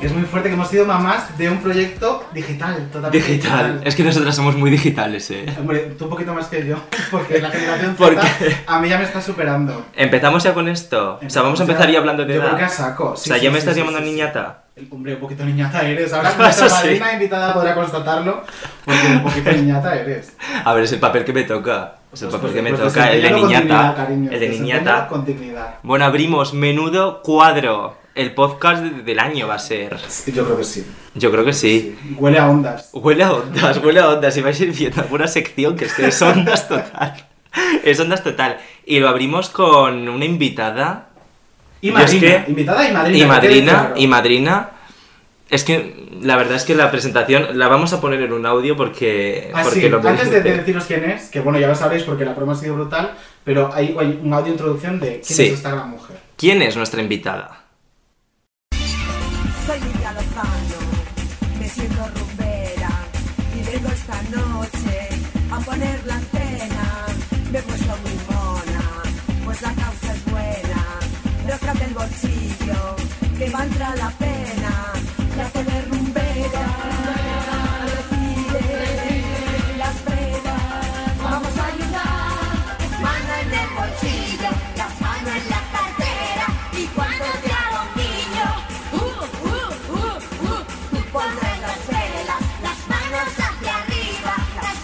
Es muy fuerte que hemos sido mamás de un proyecto digital, totalmente Digital. Es que nosotras somos muy digitales, eh. Hombre, tú un poquito más que yo, porque la generación ¿Por Z a mí ya me está superando. Empezamos ya con esto. O sea, vamos a empezar ya hablando de Yo edad. creo que a saco. o sea, ya me estás llamando niñata. Hombre, un poquito niñata eres. Ahora nuestra sí. madrina invitada podrá constatarlo, porque un poquito niñata eres. A ver, es el papel que me toca. Es el Pues, papel que me pues, toca, el de niñata. cariño, El de desempeñalo niñata. Con dignidad. Bueno, abrimos menudo cuadro. El podcast de- del año va a ser. Yo creo que sí. Yo creo que sí. Huele a ondas. Huele a ondas, huele a ondas. Y vais a ir viendo alguna sección que es que es ondas total. Es ondas total. Y lo abrimos con una invitada. Y es madrina. que- Invitada y madrina. Y madrina, claro. y madrina. Es que la verdad es que la presentación la vamos a poner en un audio porque, Ah, porque sí, lo antes de, deciros quién es, que bueno, ya lo sabréis porque la promo ha sido brutal, pero hay, hay un audio introducción de quién Sí. es esta gran mujer. ¿Quién es nuestra invitada?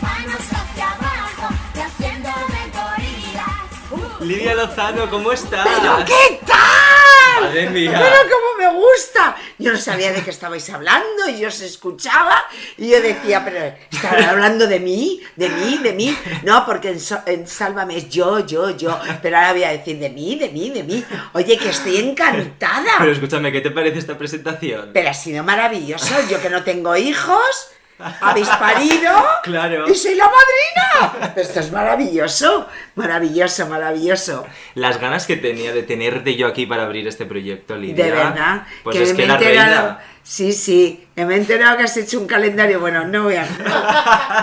Manos hacia abajo, y haciéndome gorila. Uh, Lidia Lozano, ¿cómo estás? ¿Pero qué tal? Madre mía. Pero cómo me gusta. Yo no sabía de qué estabais hablando y yo os escuchaba y yo decía, pero ¿estarán hablando de mí? ¿De mí? ¿De mí? No, porque en, So- en Sálvame es yo, yo, yo. Pero ahora voy a decir de mí, de mí, de mí. Oye, que estoy encantada. Pero escúchame, ¿qué te parece esta presentación? Pero ha sido maravilloso. Yo que no tengo hijos, habéis parido. Claro. Y soy la madrina. Esto es maravilloso, maravilloso, maravilloso. Las ganas que tenía de tenerte yo aquí para abrir este proyecto, Lidia. De verdad. Pues es me que he la enterado- reina. Sí, sí. que Me he enterado que has hecho un calendario. Bueno, no voy a.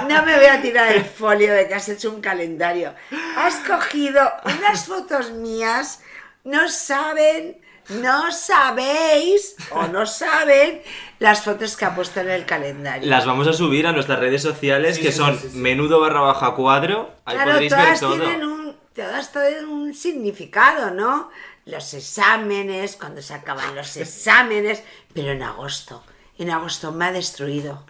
No me voy a tirar el folio de que has hecho un calendario. Has cogido unas fotos mías. No saben. No sabéis o no saben las fotos que ha puesto en el calendario. Las vamos a subir a nuestras redes sociales Sí, que sí, son sí, sí, sí. menudo barra baja cuadro. Ahí Claro, podréis ver todas todo. tienen un, todas tienen un significado, ¿no? Los exámenes, cuando se acaban los exámenes, pero en agosto. En agosto me ha destruido.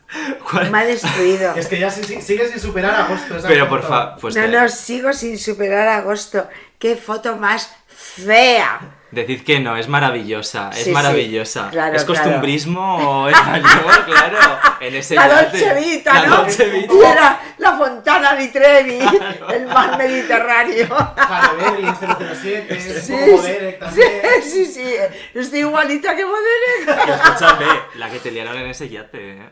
¿Cuál? Me ha destruido. Es que ya si- si- sigues sin superar agosto. esa Pero por favor, pues no, no, sigo sin superar agosto. Qué foto más fea. Decid que no, es maravillosa, es Sí, sí, maravillosa. claro, ¿Es claro. costumbrismo o español? claro, en ese La. Dolce Vita, La ¿no? Dolce Vita. Y era la Fontana di Trevi, el mar Mediterráneo. Halle Berry, 007, un Sí, sí, Moderek sí, también. sí, sí, estoy igualita que Moderek. Escúchame, la que te liaron en ese yate, ¿eh?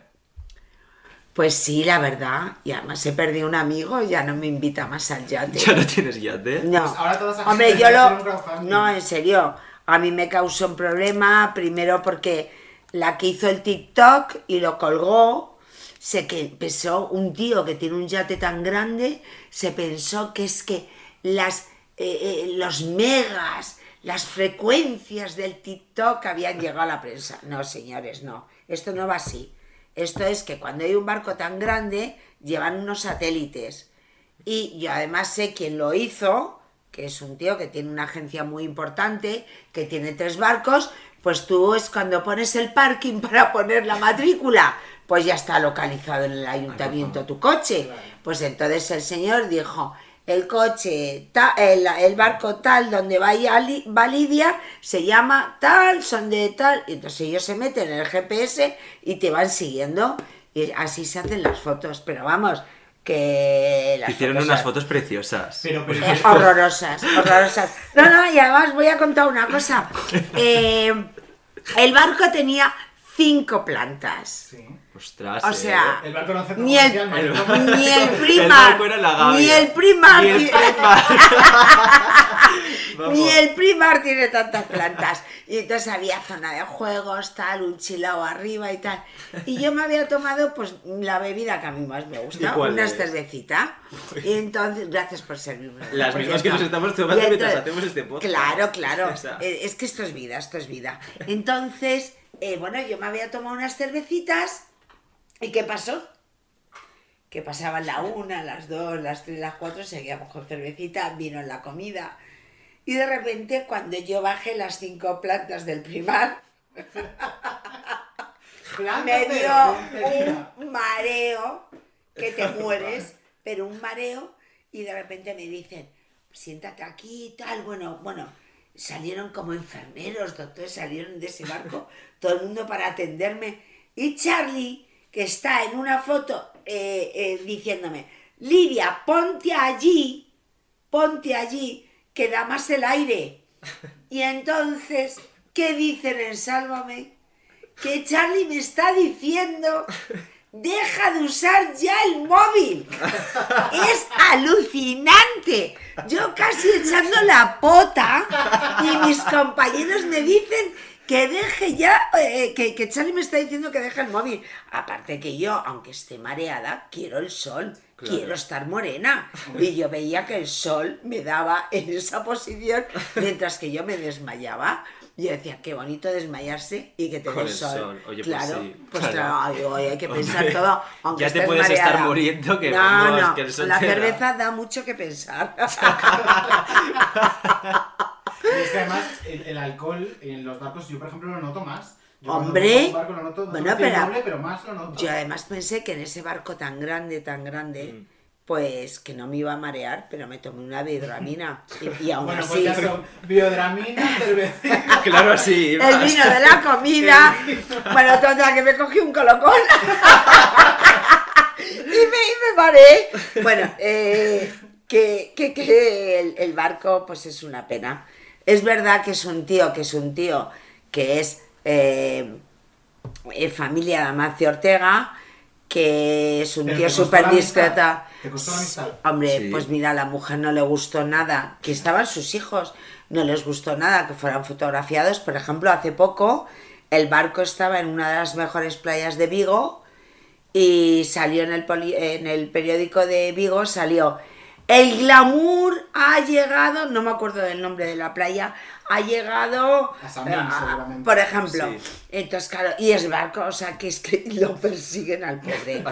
Pues sí, la verdad. Y además he perdido un amigo, ya no me invita más al yate. ¿Ya no tienes yate? No. Pues ahora toda esa Hombre, yo lo... No, en serio. A mí me causó un problema, primero porque la que hizo el TikTok y lo colgó, se que pensó, un tío que tiene un yate tan grande, se pensó que es que las, eh, eh, los megas, las frecuencias del TikTok habían llegado a la prensa. No, señores, no. Esto no va así. Esto es que cuando hay un barco tan grande, llevan unos satélites. Y yo además sé quién lo hizo, que es un tío que tiene una agencia muy importante, que tiene tres barcos, pues tú es cuando pones el parking para poner la matrícula, pues ya está localizado en el ayuntamiento tu coche. Pues entonces el señor dijo, el coche, ta- el, el barco tal donde va Lidia, se llama tal, son de tal, y entonces ellos se meten en el GPS y te van siguiendo, y así se hacen las fotos, pero vamos, que las Hicieron fotos unas son- fotos preciosas. Pero, pero, eh, horrorosas, horrorosas. No, no, y además voy a contar una cosa. Eh, el barco tenía cinco plantas. Sí. Ostras. O eh. sea, El barco no hace ni el, ni el primar, ni el primar, Ni el primar. Vamos. ni el primar tiene tantas plantas. Y entonces había zona de juegos, tal, un chilao arriba y tal. Y yo me había tomado pues la bebida que a mí más me ¿Y gusta, una es? cervecita. Y entonces, gracias por servirme. Las Por mismas que nos estamos tomando mientras hacemos este podcast. Claro, claro. Eh, Es que esto es vida, esto es vida. Entonces, eh, bueno, yo me había tomado unas cervecitas. ¿Y qué pasó? Que pasaban la una, las dos, las tres, las cuatro, seguíamos con cervecita, vino en la comida. Y de repente, cuando yo bajé las cinco plantas del primar, me dio un mareo que te mueres, pero un mareo y de repente me dicen, siéntate aquí y tal, bueno, bueno, salieron como enfermeros, doctores, salieron de ese barco, todo el mundo para atenderme y Charlie, que está en una foto eh, eh, diciéndome, Lidia, ponte allí, ponte allí, que da más el aire. Y entonces, ¿qué dicen en Sálvame? que Charlie me está diciendo, deja de usar ya el móvil. Es alucinante. Yo casi echando la pota y mis compañeros me dicen que deje ya, eh, que, que Charlie me está diciendo que deje el móvil. Aparte que yo, aunque esté mareada, quiero el sol. Quiero estar morena. Y yo veía que el sol me daba en esa posición mientras que yo me desmayaba. Yo decía, qué bonito desmayarse y que te dé sol. sol. Oye, pues claro, sí, pues claro. claro, oye, hay que pensar Hombre, todo. Aunque ya te estés puedes estar mareada. muriendo, que no, que el sol la te da. cerveza da mucho que pensar. Y es que además el, el alcohol en los barcos, yo por ejemplo lo noto más. Yo Hombre. barco lo noto, no Bueno, pero- doble, pero más lo noto. Yo además pensé que en ese barco tan grande, tan grande, Mm. pues que no me iba a marear, pero me tomé una biodramina. Y, y aún bueno, así, pues ya son biodramina, cerveza. Claro, sí. el vino de la comida. bueno, total, que me cogí un colocón. y, me, y me mareé. Bueno, eh, que, que, que el, el barco, pues es una pena. Es verdad que es un tío, que es un tío que es eh, eh, familia de Amancio Ortega, que es un Pero tío súper discreta. ¿Te costó la amistad? Hombre, Sí. pues mira, a la mujer no le gustó nada, que estaban sus hijos, no les gustó nada que fueran fotografiados. Por ejemplo, hace poco el barco estaba en una de las mejores playas de Vigo y salió en el, poli- en el periódico de Vigo, salió, el glamour ha llegado, no me acuerdo del nombre de la playa, ha llegado, A Samil, a- seguramente. por ejemplo. Sí. Entonces, claro, y es barco, o sea, que es que lo persiguen al pobre.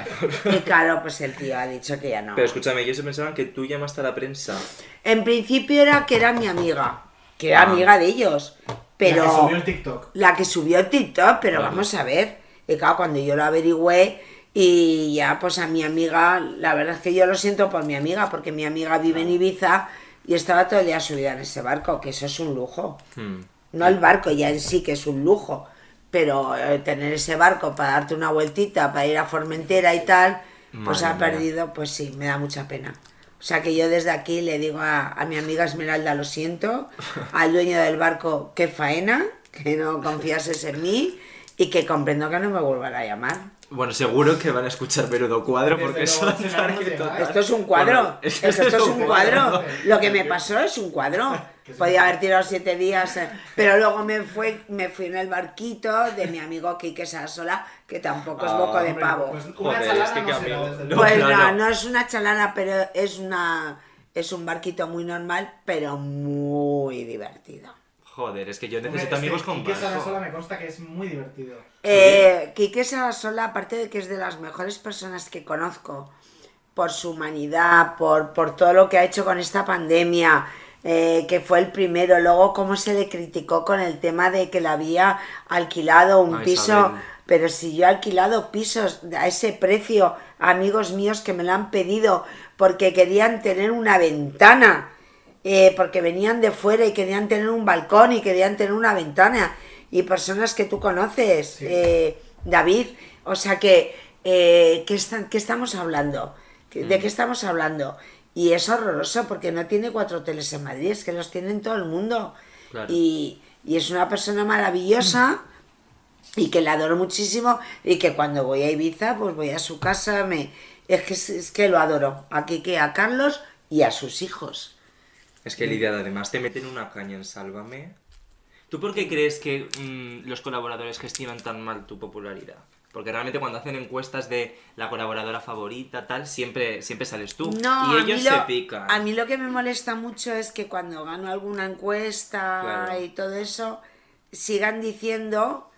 Y claro, pues el tío ha dicho que ya no. Pero escúchame, ellos se pensaban que tú llamaste a la prensa. En principio era que era mi amiga, que era Ah. amiga de ellos, pero La que subió el TikTok. la que subió el TikTok, pero Vale. vamos a ver. Y claro, cuando yo lo averigüé y ya pues a mi amiga, la verdad es que yo lo siento por mi amiga, porque mi amiga vive en Ibiza y estaba todo el día subida en ese barco, que eso es un lujo. Hmm. No el barco ya en sí, que es un lujo, pero eh, tener ese barco para darte una vueltita, para ir a Formentera y tal, pues Madre ha mía. perdido, pues sí, me da mucha pena. O sea que yo desde aquí le digo a, a mi amiga Esmeralda, lo siento, al dueño del barco, qué faena, que no confiases en mí y que comprendo que no me vuelvan a llamar. Bueno, seguro que van a escuchar Menudo Cuadro Desde porque luego, son total. Esto es un cuadro, Bueno, es que esto, esto es un cuadro. Lo que me pasó es un cuadro. Podía haber tirado siete días, eh, pero luego me fue, me fui en el barquito de mi amigo Quique Sasola, que tampoco es Ah, boco de Hombre, pavo. Pues una Joder, chalana es que no qué será, amigo. desde No, luego. Pues no, no es una chalana, pero es una es un barquito muy normal, pero muy divertido. Joder, es que yo necesito amigos con Quique barco. Sarasola me consta que es muy divertido. Eh, Quique Sarasola, aparte de que es de las mejores personas que conozco, por su humanidad, por, por todo lo que ha hecho con esta pandemia, eh, que fue el primero, luego cómo se le criticó con el tema de que le había alquilado un A piso Isabel. Pero si yo he alquilado pisos a ese precio, amigos míos que me lo han pedido porque querían tener una ventana, eh, porque venían de fuera y querían tener un balcón y querían tener una ventana, y personas que tú conoces, eh, David, o sea que, eh, ¿qué, están- qué estamos hablando? ¿De qué estamos hablando? Y es horroroso porque no tiene cuatro hoteles en Madrid, es que los tiene en todo el mundo. Claro. Y, y es una persona maravillosa y que la adoro muchísimo y que cuando voy a Ibiza pues voy a su casa me es que es que lo adoro a Kike a Carlos y a sus hijos Es que Lidia, además te meten una caña en Sálvame. ¿Tú por qué crees que mm, los colaboradores gestionan tan mal tu popularidad? Porque realmente cuando hacen encuestas de la colaboradora favorita, tal, siempre, siempre sales tú. no y ellos lo- se pican. a mí lo que me molesta mucho es que cuando gano alguna encuesta Claro. y todo eso sigan diciendo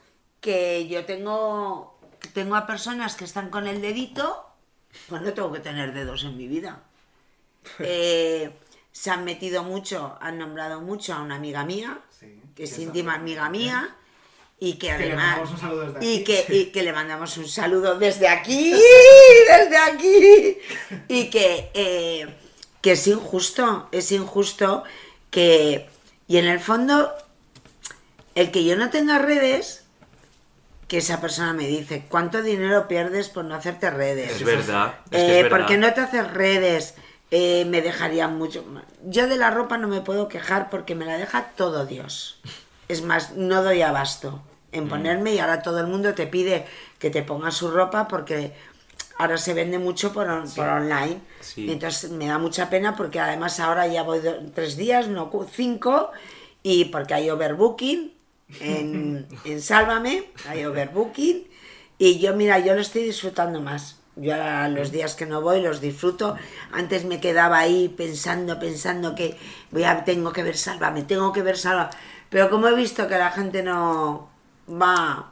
que yo tengo tengo a personas que están con el dedito pues no tengo que tener dedos en mi vida Eh, se han metido mucho, han nombrado mucho a una amiga mía, que es íntima amiga mía, y que además. mandamos un saludo desde y, aquí. que, y que le mandamos un saludo desde aquí, desde aquí. Y que, eh, que es injusto, es injusto que. Y en el fondo, el que yo no tenga redes. Que esa persona me dice, ¿cuánto dinero pierdes por no hacerte redes? Es verdad. es que Eh, es verdad. ¿Por qué no te haces redes? Eh, me dejaría mucho. más. Yo de la ropa no me puedo quejar porque me la deja todo Dios. Es más, no doy abasto Mm. en ponerme y ahora todo el mundo te pide que te pongas su ropa porque ahora se vende mucho por, on- por online. Sí. Y entonces me da mucha pena porque además ahora ya voy do- tres días, no cinco, y porque hay overbooking en, en Sálvame, hay overbooking, y yo, mira, yo lo estoy disfrutando más. Yo ahora los días que no voy los disfruto. Antes me quedaba ahí pensando, pensando que voy a, tengo que ver Sálvame, tengo que ver Sálvame. Pero como he visto que la gente no va,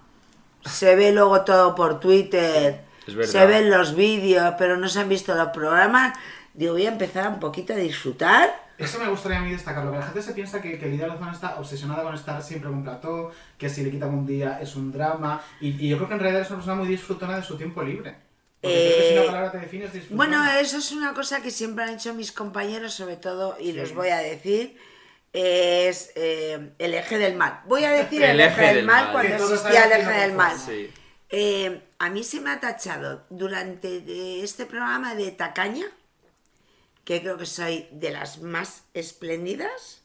se ve luego todo por Twitter, se ven los vídeos, pero no se han visto los programas, digo, voy a empezar un poquito a disfrutar. Eso me gustaría a mí destacarlo, que la gente se piensa que, que Lidia Lozano está obsesionada con estar siempre en un plató, que si le quitan un día es un drama, y, y yo creo que en realidad es una persona muy disfrutona de su tiempo libre. Porque creo que si Eh, una palabra te define es disfrutona. Bueno, eso es una cosa que siempre han hecho mis compañeros, sobre todo, y los voy a decir, es eh, el eje del mal. Voy a decir el, eje, del, mal, cuando existía el eje del mal. Sí. Eh, a mí se me ha tachado durante eh, este programa de Tacaña, que creo que soy de las más espléndidas,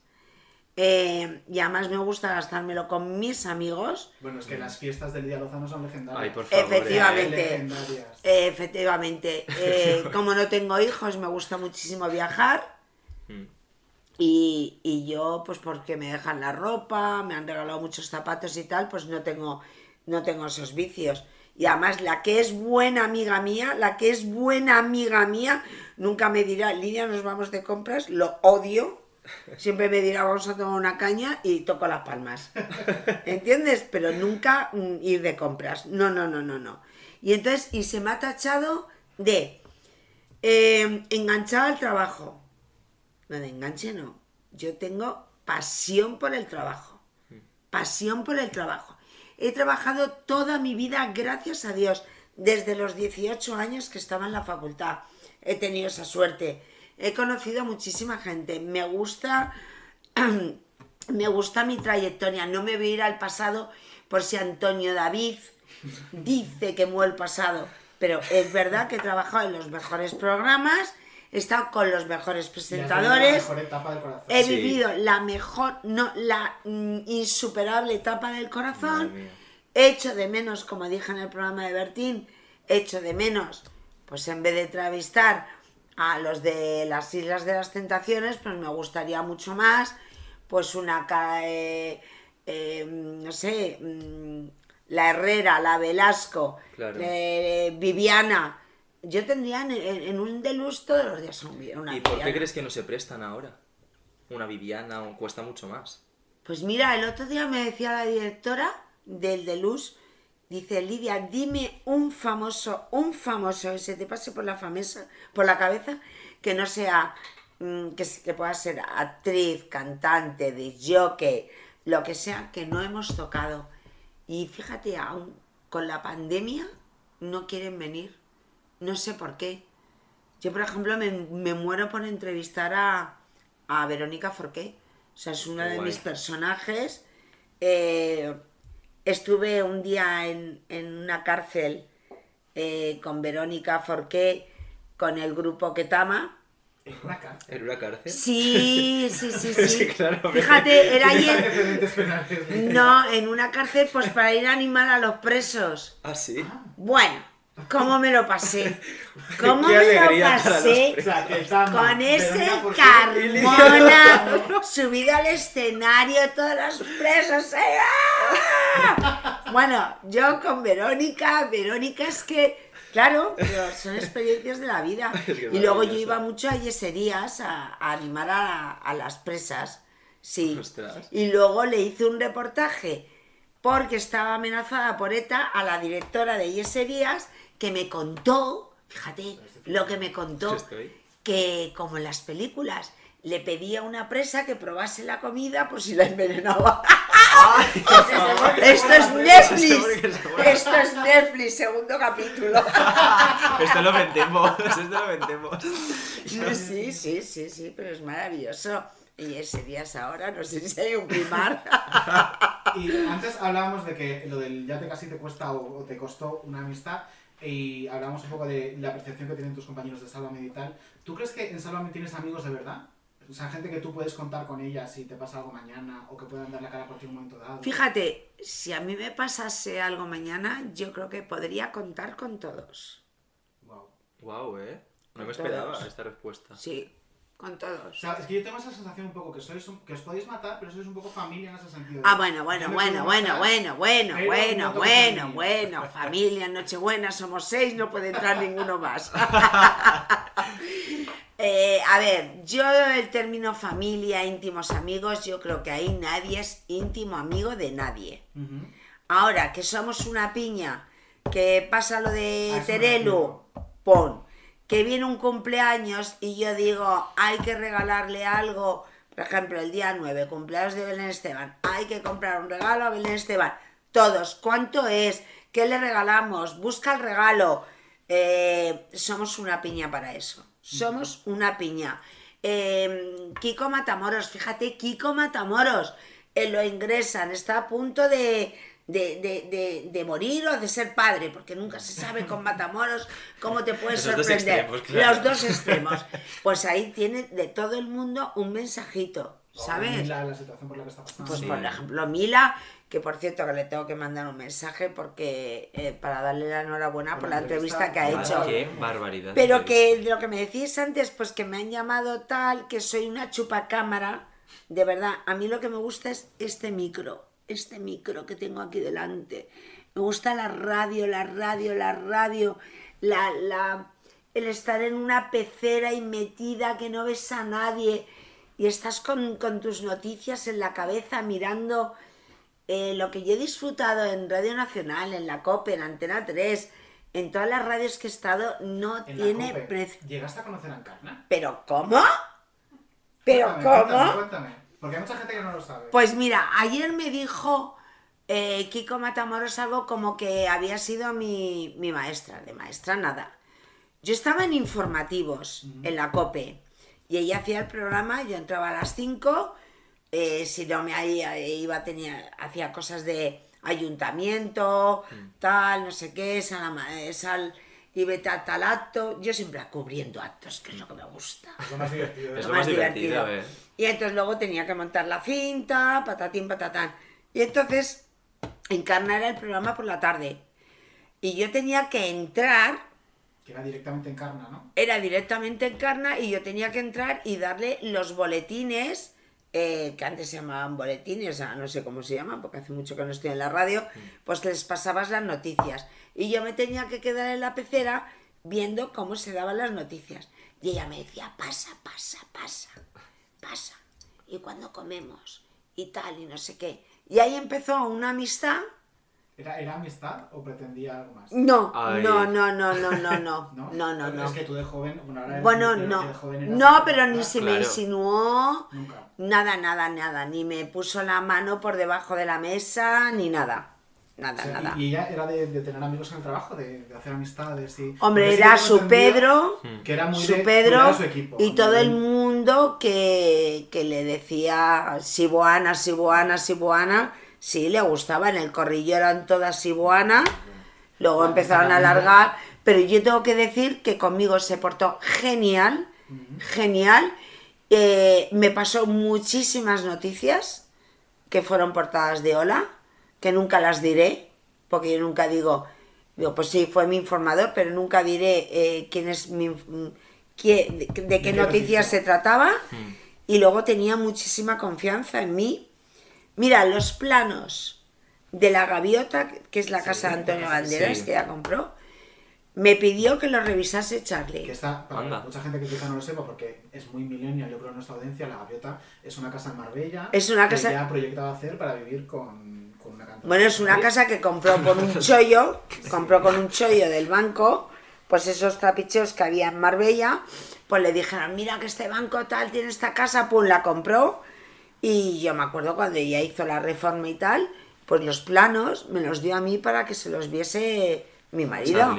eh, y además me gusta gastármelo con mis amigos. Bueno, es que las fiestas de Lidia Lozano son legendarias. Ay, por favor. Efectivamente. Legendarias. Eh, efectivamente, eh, como no tengo hijos, me gusta muchísimo viajar. Mm. Y, y yo, pues porque me dejan la ropa, me han regalado muchos zapatos y tal, pues no tengo, no tengo esos vicios. Y además, la que es buena amiga mía, la que es buena amiga mía, nunca me dirá, Lidia, nos vamos de compras, lo odio. Siempre me dirá, vamos a tomar una caña y toco las palmas. ¿Entiendes? Pero nunca mm, ir de compras. No, no, no, no, no. Y entonces, y se me ha tachado de eh, al trabajo. No, de enganche no. Yo tengo pasión por el trabajo. Pasión por el trabajo. He trabajado toda mi vida, gracias a Dios, desde los 18 años que estaba en la facultad. He tenido esa suerte. He conocido a muchísima gente. Me gusta, me gusta mi trayectoria. No me voy a ir al pasado por si Antonio David dice que mueve el pasado. Pero es verdad que he trabajado en los mejores programas, he estado con los mejores presentadores. vivido La mejor etapa del corazón. He Sí. vivido la mejor, no, la mm, insuperable etapa del corazón. He hecho de menos, como dije en el programa de Bertín, he hecho de menos, pues en vez de entrevistar a los de las Islas de las Tentaciones, pues me gustaría mucho más, pues una, eh, eh, no sé, mm, la Herrera, la Velasco, Claro. eh, Viviana. Yo tendría en, en- un deluxe todos los días un- una ¿Y por qué crees que no se prestan ahora? Una Viviana cuesta mucho más. Pues mira, el otro día me decía la directora del Deluz, dice Lidia, dime un famoso, un famoso que se te pase por la famesa, por la cabeza, que no sea, mm, que, pueda ser actriz, cantante, de jockey, lo que sea, que no hemos tocado. Y fíjate, aún con la pandemia no quieren venir. No sé por qué. Yo, por ejemplo, me, me muero por entrevistar a, a Verónica Forqué. O sea, es Qué de mis personajes. Eh, estuve un día en, en una cárcel eh, con Verónica Forqué, con el grupo Ketama. En una cárcel. ¿En una cárcel? Sí, sí, sí, sí. Sí, claro, me- Fíjate, era ¿Tienes ahí en- antecedentes penales de- No, en una cárcel pues para ir a animar a los presos. Ah, sí. Bueno, ¿cómo me lo pasé? ¿Cómo Qué me lo pasé? Con ese. Carmona subido al escenario, todos los presos. ¡eh! ¡Ah! Bueno, yo con Verónica, Verónica es que, claro, pero son experiencias de la vida. Es que Y luego yo iba mucho a yeserías a, a animar a, a las presas. Sí. Ostras. Y luego le hice un reportaje porque estaba amenazada por ETA a la directora de yeserías que me contó, fíjate lo que me contó, que como en las películas le pedía a una presa que probase la comida por si la envenenaba. Esto es Netflix. Esto es Netflix, segundo capítulo. Esto lo vendemos, esto lo vendemos. Sí, sí, sí, sí, pero es maravilloso. Y ese día es ahora, no sé si hay un primar. Y antes hablábamos de que lo del ya te casi te cuesta o te costó una amistad y hablábamos un poco de la percepción que tienen tus compañeros de Sálvame y tal. ¿Tú crees que en Sálvame tienes amigos de verdad? O sea, gente que tú puedes contar con ella si te pasa algo mañana o que puedan dar la cara por ti en un momento dado. Fíjate, si a mí me pasase algo mañana, yo creo que podría contar con todos. Wow. Wow, eh. No me esperaba todos. esta respuesta. Sí, con O todos. sea, es que yo tengo esa sensación un poco que sois un- que os podéis matar, pero sois un poco familia en ese sentido. Ah, bueno, bueno, bueno, bueno, matar, bueno, bueno, bueno, bueno, familia. bueno. Familia, Nochebuena, somos seis, no puede entrar ninguno más. Eh, a ver, yo el término familia, íntimos amigos, yo creo que ahí nadie es íntimo amigo de nadie. Ahora, que somos una piña, que pasa lo de me Terelu, pon, que viene un cumpleaños y yo digo, hay que regalarle algo, por ejemplo, el día 9, cumpleaños de Belén Esteban, hay que comprar un regalo a Belén Esteban. Todos, ¿cuánto es? ¿Qué le regalamos? Busca el regalo. Eh, somos una piña para eso. Somos una piña. Eh, Kiko Matamoros, fíjate, Kiko Matamoros, eh, lo ingresan, está a punto de, de, de- de- de morir o de ser padre, porque nunca se sabe con Matamoros cómo te dos sorprender. extremos, claro. Los dos extremos. Pues ahí tiene de todo el mundo un mensajito, ¿sabes? La, la situación por la que está pasando. Pues Sí. por ejemplo, Mila, que por cierto que le tengo que mandar un mensaje porque eh, para darle la enhorabuena por, Por la entrevista, entrevista. que ha Vale, hecho. Qué barbaridad. Pero que de lo que me decís antes, pues que me han llamado tal, que soy una chupacámara. De verdad, a mí lo que me gusta es este micro, este micro que tengo aquí delante. Me gusta la radio, la radio, la radio, la, la, el estar en una pecera y metida que no ves a nadie y estás con, con tus noticias en la cabeza mirando eh, lo que yo he disfrutado en Radio Nacional, en la COPE, en Antena 3, en todas las radios que he estado, no En tiene precio. ¿Llegaste a conocer a Encarna? ¿Pero cómo? ¿Pero Cuéntame, cómo? Cuéntame, cuéntame. Porque hay mucha gente que no lo sabe. Pues mira, ayer me dijo eh, Kiko Matamoros algo como que había sido mi, mi maestra, de maestra nada. Yo estaba en informativos, en la COPE, y ella hacía el programa, yo entraba a las 5, eh, si no me iba, iba tenía, hacía cosas de ayuntamiento, tal, no sé qué, sal, eh, sal y vete a tal acto, yo siempre cubriendo actos, que es lo que me gusta. Es lo más divertido. Es lo más divertido. Y entonces luego tenía que montar la cinta, patatín, patatán. Y entonces, Encarna era el programa por la tarde. Y yo tenía que entrar, Que era directamente Encarna, ¿no? era directamente Encarna, y yo tenía que entrar y darle los boletines, eh, que antes se llamaban boletines, ahora no sé cómo se llaman, porque hace mucho que no estoy en la radio, pues les pasabas las noticias. Y yo me tenía que quedar en la pecera viendo cómo se daban las noticias. Y ella me decía, pasa, pasa, pasa, pasa. Y cuando comemos, y tal, y no sé qué. Y ahí empezó una amistad. ¿Era, ¿Era amistad o pretendía algo más? No, Ay. no, no, no, no, no, no, ¿No? no, no. Es que tú de joven... Bueno, ahora Bueno, pero no, de joven no, pero ni se me Claro. insinuó Nunca. nada, nada, nada, ni me puso la mano por debajo de la mesa, ni nada, nada, O sea, nada. Y, ella era de, de tener amigos en el trabajo, de, de hacer amistades y... Hombre, sí era su Pedro, Que era muy su de Pedro su equipo. y todo el Muy- mundo que, que le decía Sibuana, Sibuana, Sibuana. Sí, le gustaba, en el corrillo eran todas Sibuana, luego empezaron a alargar, pero yo tengo que decir que conmigo se portó genial, genial. Eh, me pasó muchísimas noticias que fueron portadas de Hola, que nunca las diré, porque yo nunca digo, digo, pues sí, fue mi informador, pero nunca diré eh, quién es mi, mm, quién- de, de qué qué noticias noticia? se trataba, y luego tenía muchísima confianza en mí. Mira, los planos de la gaviota, que es la casa de Antonio Banderas, sí. que ya compró, me pidió que lo revisase Charlie. Que está, para Anda. mucha gente que quizá no lo sepa, porque es muy millennial, yo creo, en nuestra audiencia, La Gaviota es una casa en Marbella Es una que casa- ya proyectaba hacer para vivir con, con una cantante. Bueno, es una ¿Sí? casa que compró con un chollo, compró con un chollo del banco, pues esos trapicheos que había en Marbella, pues le dijeron, mira que este banco tal tiene esta casa, pues la compró. Y yo me acuerdo cuando ella hizo la reforma y tal, pues los planos me los dio a mí para que se los viese mi marido.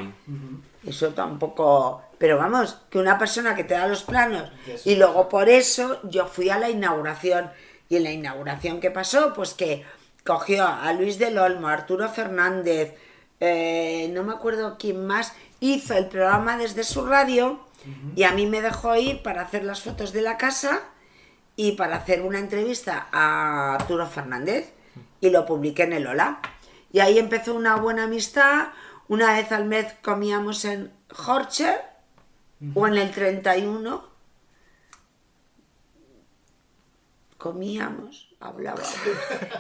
Eso tampoco... Pero vamos, que una persona que te da los planos Yes. y luego por eso yo fui a la inauguración. Y en la inauguración, ¿qué pasó? Pues que cogió a Luis del Olmo, a Arturo Fernández, eh, no me acuerdo quién más, hizo el programa desde su radio y a mí me dejó ir para hacer las fotos de la casa y para hacer una entrevista a Arturo Fernández y lo publiqué en el Hola. Y ahí empezó una buena amistad. Una vez al mes comíamos en Horcher o en el 31. Comíamos, hablábamos.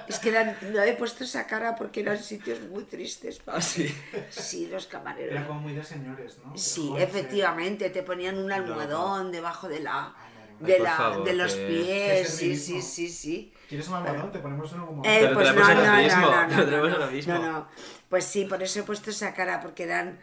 es que eran, no he puesto esa cara porque eran sitios muy tristes. para Ah, sí. Sí, los camareros. Era como muy de señores, ¿no? Sí, Joder, efectivamente, te ponían un almohadón debajo de la, Ay, de, la, favor, de los pies, sí, sí, sí, sí. ¿Quieres un almohadón? Te ponemos uno como... Eh, pues no, no, no, no, no, no, no, no. Pues sí, por eso he puesto esa cara, porque eran,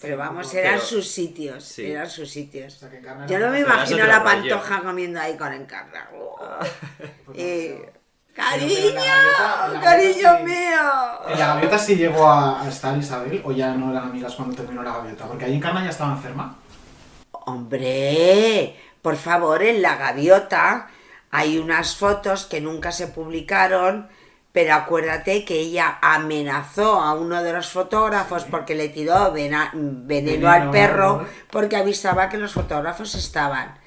pero vamos, Pero- eran sus sitios, Sí. eran sus sitios. O sea, que Encarna Yo no me imagino la rollo. pantoja comiendo ahí con encarna. Ah. Pues Pero en ¡Cariño! gaviota- ¡Cariño sí- mío! ¿En la gaviota sí llegó a, a estar Isabel o ya no eran amigas cuando terminó la gaviota? Porque ahí Encarna ya estaba enferma. Hombre, por favor, en la gaviota hay unas fotos que nunca se publicaron, pero acuérdate que ella amenazó a uno de los fotógrafos porque le tiró vena- veneno, Veneno al perro porque avisaba que los fotógrafos estaban.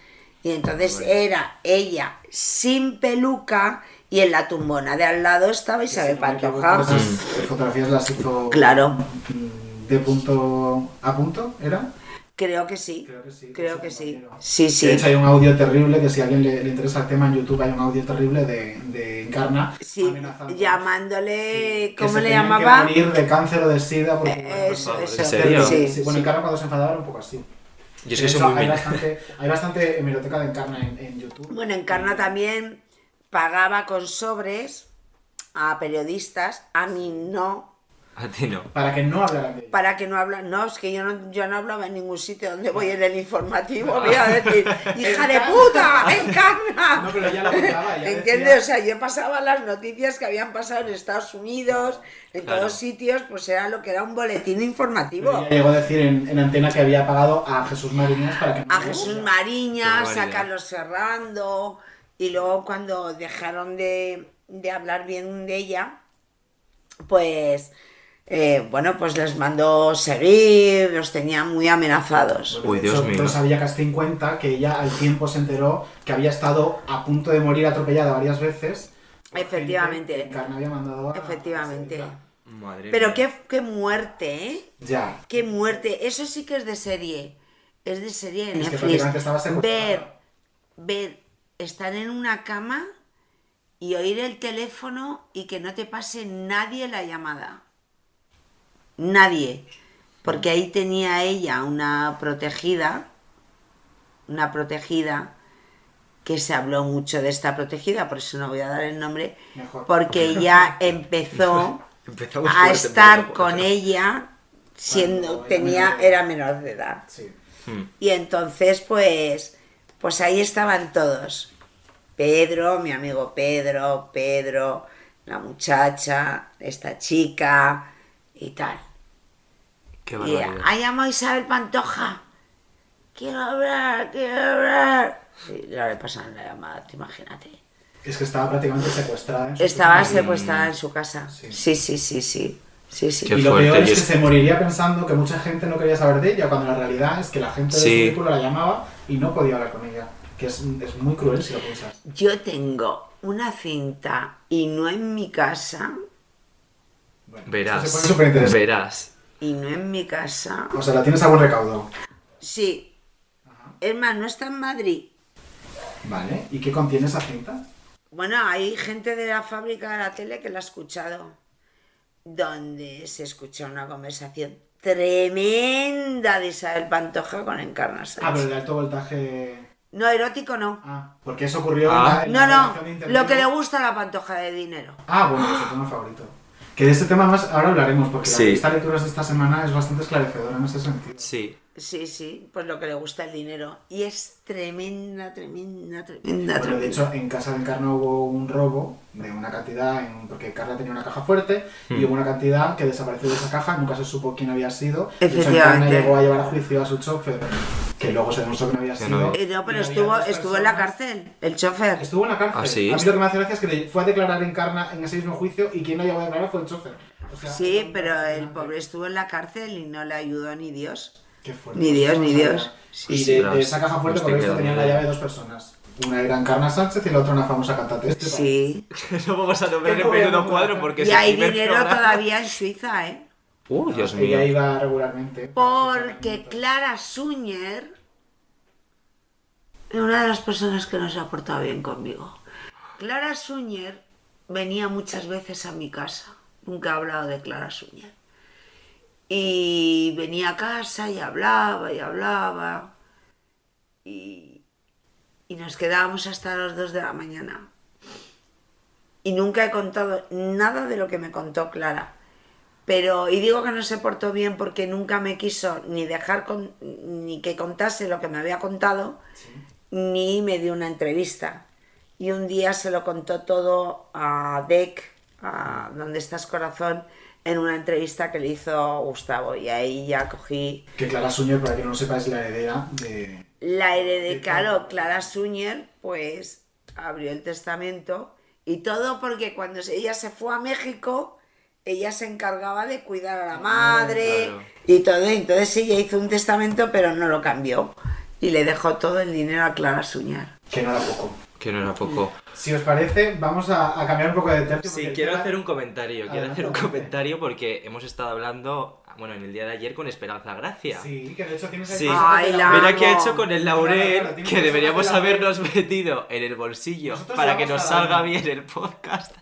Y entonces era ella sin peluca y en la tumbona de al lado estaba Isabel Pantoja. Esas fotografías las hizo... Claro. ¿De punto a punto era? Creo que sí. Creo que sí, Creo sí, que sí. compañero. Sí, De sí. hecho hay un audio terrible que si a alguien le, le interesa el tema en YouTube hay un audio terrible de, de Encarna Sí, amenazando. llamándole, Sí, que ¿cómo se le llamaba? Que morir de cáncer o de sida. Porque, Eh, Eso, eso. ¿en serio? Sí, Sí, bueno, Encarna cuando se enfadaba era un poco así. Yo es que soy hecho, muy hay bastante, hay bastante hemeroteca de Encarna en, en YouTube. Bueno, Encarna también pagaba con sobres a periodistas, a mí no, A ti no. Para que no hablaran de ella. para que no hablan. No, es que yo no, yo no hablaba en ningún sitio donde voy en el informativo. Voy a decir, hija de puta, Encarna. No, pero ella lo contaba. ¿Entiendes? decía- O sea, yo pasaba las noticias que habían pasado en Estados Unidos, en Claro. todos sitios, pues era lo que era un boletín pero informativo. llegó a decir en, en antena que había pagado a Jesús Mariñas para que no a Jesús. Mariñas, a. Carlos Ferrando, y luego cuando dejaron de, de hablar bien de ella, pues, eh, bueno, pues les mandó seguir, los tenía muy amenazados. Uy, de Dios hecho, mío. Pero sabía Castín cuenta que ella al tiempo se enteró que había estado a punto de morir atropellada varias veces. Efectivamente. que había mandado a- Efectivamente. a. Madre Pero qué, qué muerte, ¿eh? Ya. Qué muerte. Eso sí que es de serie. Es de serie en Es que Netflix. ver, ver, estar en una cama y oír el teléfono y que no te pase nadie la llamada. Nadie. Porque ahí tenía ella una protegida, una protegida, que se habló mucho de esta protegida, por eso no voy a dar el nombre, Mejor. porque ella empezó a estar con ella siendo tenía era menor de edad Sí. Y entonces pues pues ahí estaban todos Pedro mi amigo Pedro Pedro la muchacha, esta chica y tal. Qué Y ha llamado Isabel Pantoja. Quiero hablar, quiero hablar. Y no le pasaron la llamada, te imagínate. Es que estaba prácticamente secuestrada. en su Estaba secuestrada en su casa. Sí. Sí, sí, sí, sí. Sí, sí. Y lo peor es que se moriría pensando que mucha gente no quería saber de ella, cuando la realidad es que la gente de Sí. su círculo la llamaba y no podía hablar con ella. Que es, es muy cruel si lo piensas. Yo tengo una cinta y no en mi casa, Bueno, Verás. Verás. y no en mi casa. O sea, la tienes a buen recaudo. Sí. Es más, no está en Madrid. Vale. ¿Y qué contiene esa cinta? Bueno, hay gente de la fábrica de la tele que la ha escuchado, donde se escucha una conversación tremenda de Isabel Pantoja con Encarna Sánchez. Ah, pero de alto voltaje. No, erótico no. Ah, porque eso ocurrió en Ah. la- en No, la no, lo que le gusta a la Pantoja de dinero. Ah, bueno, es su tema favorito. Que de este tema más ahora hablaremos, porque Sí. la revista Lecturas de esta semana es bastante esclarecedora en ese sentido. Sí. Sí, sí, pues lo que le gusta el dinero. Y es tremenda, tremenda, tremenda, Bueno, de hecho, en casa de Encarna hubo un robo de una cantidad, en- porque Carla tenía una caja fuerte Hmm. y hubo una cantidad que desapareció de esa caja, nunca se supo quién había sido. De hecho, Efectivamente. Encarna llegó a llevar a juicio a su chofer, que luego se demostró que no había sido. no Eh, no, pero estuvo, estuvo en la cárcel, el chofer. Estuvo en la cárcel. Ah, ¿sí? A mí lo que me hace gracia es que le- fue a declarar Encarna en ese mismo juicio y quien no llegó a declarar fue el chofer. O sea, Sí, pero el pobre estuvo en la cárcel y no le ayudó ni Dios. Qué fuerte. Ni Dios, ni. Dios. Sí, y sí. de, de esa caja fuerte, por visto, tenían la llave dos personas. Una era Encarna Sánchez y la otra una famosa cantante. de este. Sí. no vamos a nombrar menudo bueno. cuadro porque Y el hay dinero programa. todavía en Suiza, ¿eh? Uh, Dios mío. Ella iba regularmente. Porque Clara Suñer es una de las personas que no se ha portado bien conmigo. Clara Suñer venía muchas veces a mi casa. Nunca he hablado de Clara Suñer. Y venía a casa y hablaba y hablaba. Y, y nos quedábamos hasta las 2 de la mañana. Y nunca he contado nada de lo que me contó Clara. Pero, y digo que no se portó bien porque nunca me quiso ni dejar con- ni que contase lo que me había contado, ni me dio una entrevista. Y un día se lo contó todo a Dec, a Donde estás corazón, en una entrevista que le hizo Gustavo. Y ahí ya cogí Que Clara Suñer, para que no lo sepa, es la heredera de... la heredé, De claro. Clara Suñer, pues abrió el testamento y todo porque cuando ella se fue a México, ella se encargaba de cuidar a la madre claro. y todo. Entonces ella hizo un testamento, pero no lo cambió y le dejó todo el dinero a Clara Suñer. que no era poco. Que no era poco. Si os parece, vamos a, a cambiar un poco de tercio. Sí, quiero tema- hacer un comentario. Quiero hacer un comentario porque hemos estado hablando, bueno, en el día de ayer con Esperanza Gracia. Sí, que de hecho tienes ahí Sí. Ay, la. Mira qué ha hecho con el Claro, claro, laurel que deberíamos habernos metido en el bolsillo Nosotros para que nos salga bien el podcast.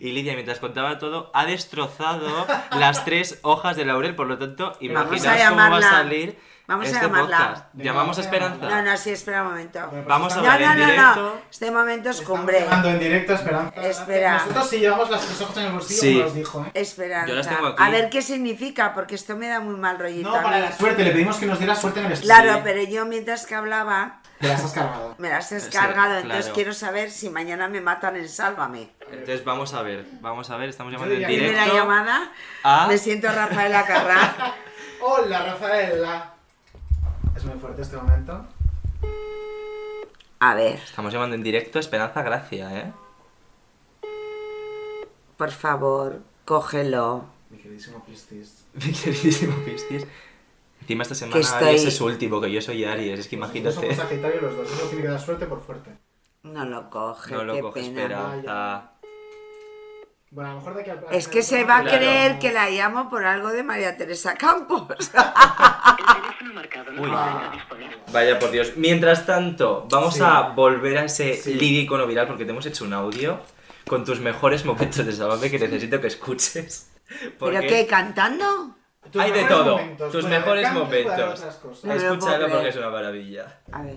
Y Lidia, mientras contaba todo, ha destrozado las tres hojas de laurel. Por lo tanto, imaginaos cómo va a salir vamos a este llamarla. podcast. Llamamos a Esperanza. No, no, sí, espera un momento. Bueno, pues Vamos a No, hablar no, en no, directo. no. Este momento es Estamos cumbre. en directo a Esperanza. Espera. Nosotros sí llevamos las tres hojas en el bolsillo, Sí. como os dijo, ¿eh? Esperanza. Yo las tengo aquí. A ver qué significa, porque esto me da muy mal rollito. No, para la suerte, le pedimos que nos diera suerte en el estudio. Claro, pero yo mientras que hablaba Te las has cargado. me las he Sí, descargado, entonces claro. quiero saber si mañana me matan en Sálvame. Entonces vamos a ver, vamos a ver, estamos llamando en que- Primera directo. llamada, a- me siento Rafaela Carrá. Hola, Rafaela. Es muy fuerte este momento. A ver, Estamos llamando en directo Esperanza Gracia, ¿eh? por favor, cógelo. Mi queridísimo Piscis. Mi queridísimo Piscis. Encima esta semana estoy- Aries es su último, que yo soy Aries, es que Nosotros imagínate. somos Sagitario los dos. Uno tiene que dar suerte por fuerte. No lo coge, No lo qué coge pena. Esperanza. Bueno, a lo mejor de aquí al Es que se va a creer que la llamo por algo de María Teresa Campos. Uy. Vaya por Dios. Mientras tanto, vamos Sí. a volver a ese Sí. Lidia icono viral porque te hemos hecho un audio con tus mejores momentos de Sálvame que necesito que escuches. ¿Pero qué? ¿Cantando? Tus Hay de todo, momentos, tus mejores canto momentos. No Escúchalo porque es una maravilla. A ver.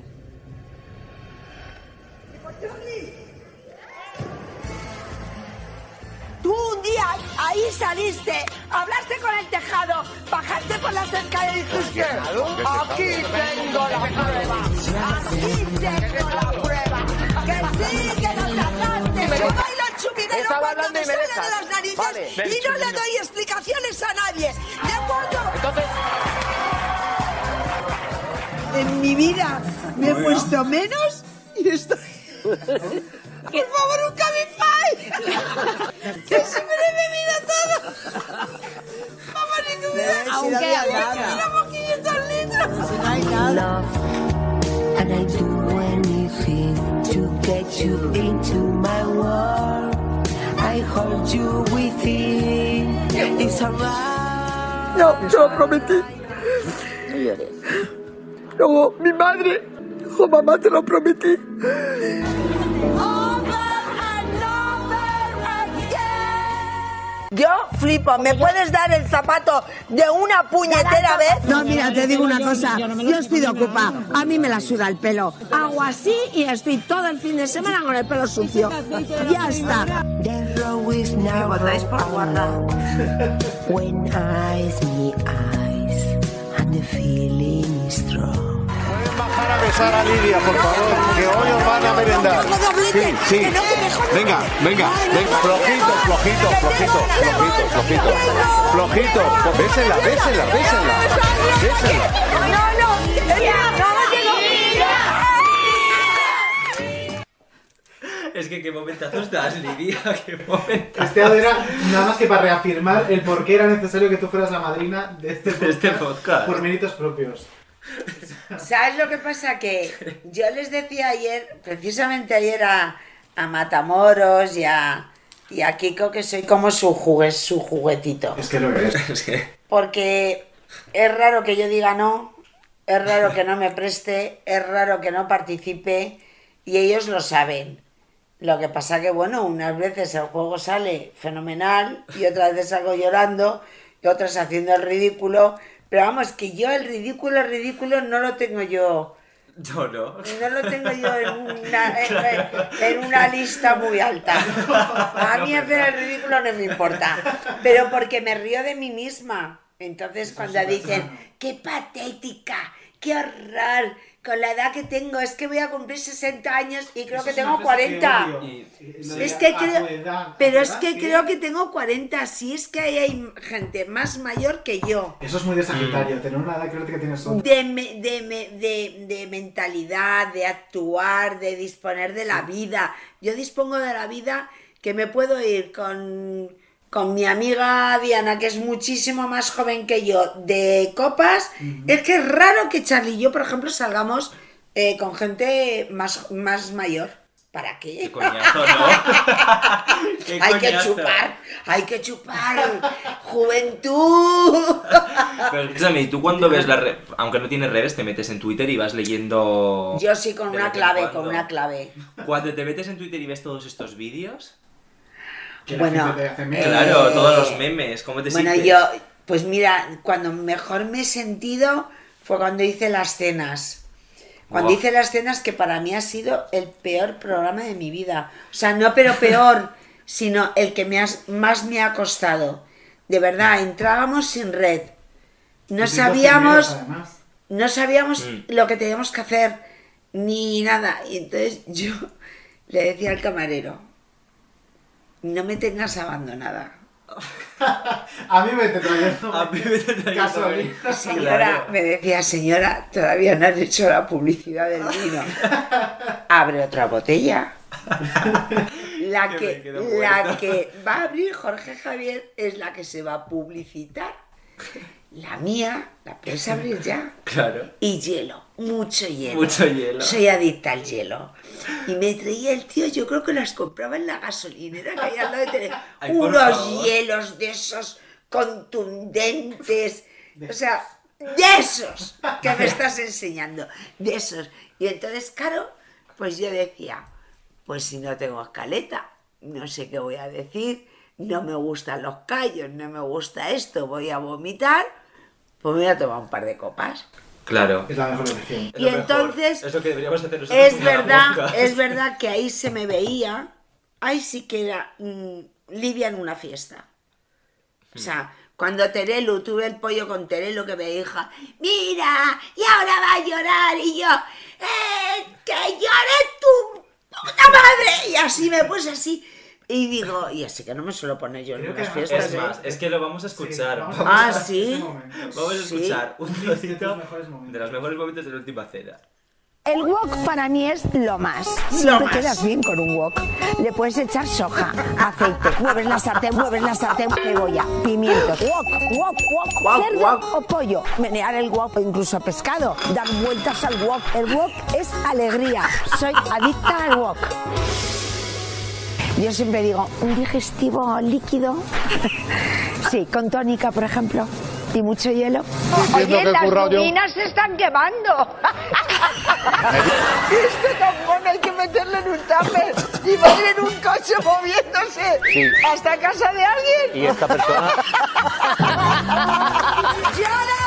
Tú un día ahí saliste, hablaste con el tejado, bajaste por las escaleras y dijiste, aquí tengo la prueba, aquí tengo la prueba, que sí, que nos sacaste, yo bailo freno Estaba cuando hablando me y me sale de las narices Vale. y no le doy explicaciones a nadie. ¿De acuerdo? Entonces, En mi vida me he puesto menos y estoy... Por favor, un Cabify. Que se me lo he bebido todo. Vamos, ni que me da... Aunque haya 500 litros. love, and I do anything to get you into my world. I hold you within. It's alright. Yo, yo lo prometí. Luego mi madre dijo, mamá, te lo prometí. Yo flipo, ¿me puedes dar el zapato de una puñetera vez? No, mira, te digo una cosa. Yo estoy ocupada. A mí me la suda el pelo. Hago así y estoy todo el fin de semana con el pelo sucio. Ya está. Road is narrow when eyes meet eyes, and the feeling is strong. A besar a Lidia, por favor, que hoy os van a merendar. Sí, sí. Venga, venga, venga. Flojito, flojito, flojito, flojito, flojito. Flojito. Bésela, bésela, bésela. Bésela. No, no, Es que qué momentazos das, Lidia, qué momentazos. Este audio era nada más que para reafirmar el por qué era necesario que tú fueras la madrina de este De este podcast. Por méritos propios. ¿Sabes lo que pasa? Que yo les decía ayer, precisamente ayer a, a Matamoros y a, y a Kiko que soy como su, su juguetito. Es que lo es. Es que... Porque es raro que yo diga no, es raro que no me preste, es raro que no participe y ellos lo saben. Lo que pasa que, bueno, unas veces el juego sale fenomenal y otras veces salgo llorando y otras haciendo el ridículo. Pero vamos, que yo el ridículo, ridículo no lo tengo yo. Yo no. No lo tengo yo en una, en, en una lista muy alta. A mí hacer el ridículo no me importa. Pero porque me río de mí misma. Entonces cuando dicen, qué patética, qué horror, con la edad que tengo, es que voy a cumplir 60 años y creo Eso que tengo frase que 40. odio. Y- Lo de Es que creo, edad, ¿a pero es que qué? creo que tengo 40, si es que ahí hay gente más mayor que yo. Eso es muy de Sagitario, Mm. tener una edad creo que tienes otra. de, me- de, me- de, de mentalidad, de actuar, de disponer de la vida. Yo dispongo de la vida que me puedo ir con, con mi amiga Diana, que es muchísimo más joven que yo, de copas. Es que es raro que Charlie y yo, por ejemplo, salgamos eh, con gente más, más mayor. ¿Para qué? Qué coñazo, ¿no? Qué hay que chupar, hay que chupar. Juventud. Pero escúchame, ¿y tú cuando ves las redes, aunque no tienes redes, te metes en Twitter y vas leyendo... Yo sí con una clave, con una clave. Cuando te metes en Twitter y ves todos estos vídeos... Que la Bueno, gente te hace memes. Claro, Eh, todos los memes, ¿cómo te Bueno, sientes? yo, pues mira, cuando mejor me he sentido fue cuando hice las cenas. Cuando hice las cenas, que para mí ha sido el peor programa de mi vida. O sea, no pero peor, sino el que me has- más me ha costado. De verdad, entrábamos sin red. No sabíamos, no sabíamos Mm. lo que teníamos que hacer, ni nada. Y entonces yo le decía al camarero, no me tengas abandonada. A mí me te trayendo. A mí me te. Señora, Claro. me decía, señora, todavía no has hecho la publicidad del vino. Abre otra botella. La Que que, la que va a abrir Jorge Javier es la que se va a publicitar. La mía la puedes abrir ya. Claro. Y hielo, mucho hielo. Mucho hielo. Soy adicta al hielo. Y me traía el tío, yo creo que las compraba en la gasolinera que hay al lado de. Ay, por Unos hielos de esos contundentes. O sea, de esos que me estás enseñando. De esos. Y entonces, claro, pues yo decía, pues si no tengo escaleta, no sé qué voy a decir, no me gustan los callos, no me gusta esto, voy a vomitar, pues me voy a tomar un par de copas. Claro. Es la mejor elección. Es Y entonces, Es lo que deberíamos hacer nosotros Es verdad, es verdad que ahí se me veía, ahí sí que era mm, Lidia en una fiesta. O sea, cuando Terelu, tuve el pollo con Terelu que me dijo, mira, y ahora va a llorar, y yo, ¡eh, que llore tu puta madre! Y así me puse así, Y digo, y así que no me suelo poner yo en Creo que fiestas. Es ¿eh? más, es que lo vamos a escuchar. vamos Vamos, a Ah, ¿sí? este vamos a Sí. escuchar un De tus trocito de los mejores momentos de la última cena. El wok para mí es lo más. Lo Siempre más. quedas bien con un wok. Le puedes echar soja, aceite, mueves la sartén, mueves la sartén, cebolla, pimientos. Wok, wok, wok, Wok, cerdo wok. o pollo. Menear el wok o incluso pescado. Dar vueltas al wok. El wok es alegría. Soy adicta al wok. Yo siempre digo, un digestivo líquido. sí, con tónica, por ejemplo. Y mucho hielo. Oye, las rubinas se están quemando. Este tampón hay que meterle en un tupper y va a ir en un coche moviéndose Sí. hasta casa de alguien. Y esta persona. ¡Llora!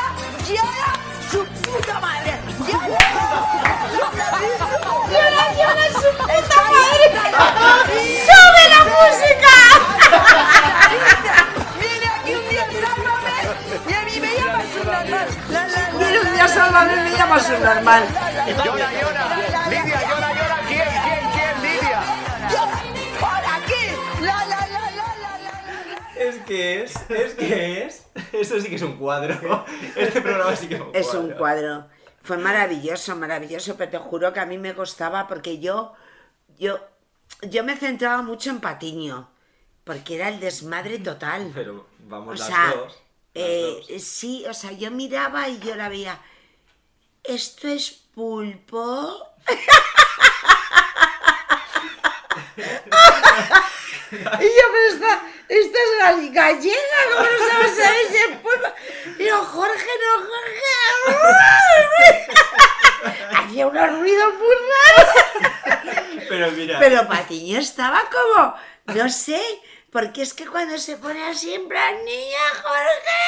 ¡Llora! ¡Su puta madre! ¡Llora! ¡Llora, llora su puta madre! ¡Sube la música! Viene aquí un día, sálvame, y a mí me llama su normal. Mira, un día sálvame, me llama su normal. Llora, llora. Lidia, llora, llora. ¿Quién, quién, quién, Lidia? llora. ¡Por aquí! La, la, la, la, la, la. Es que es, es que es. Esto sí que es un cuadro. Este programa sí que es un cuadro. Es un cuadro. Fue maravilloso, maravilloso, pero te juro que a mí me costaba porque yo, yo, yo me centraba mucho en Patiño, porque era el desmadre total. Pero vamos O las sea, dos. las eh, dos. sí, o sea, yo miraba y yo la veía. ¿Esto es pulpo? y yo, pero esta, esta es gal- gallega, ¿cómo no sabes saber si es pulpo? Y yo, Jorge, no, Jorge. Hacía unos ruidos muy raros. Pero mira. Pero Patiño estaba como, no sé, porque es que cuando se pone así en plan, niña, Jorge,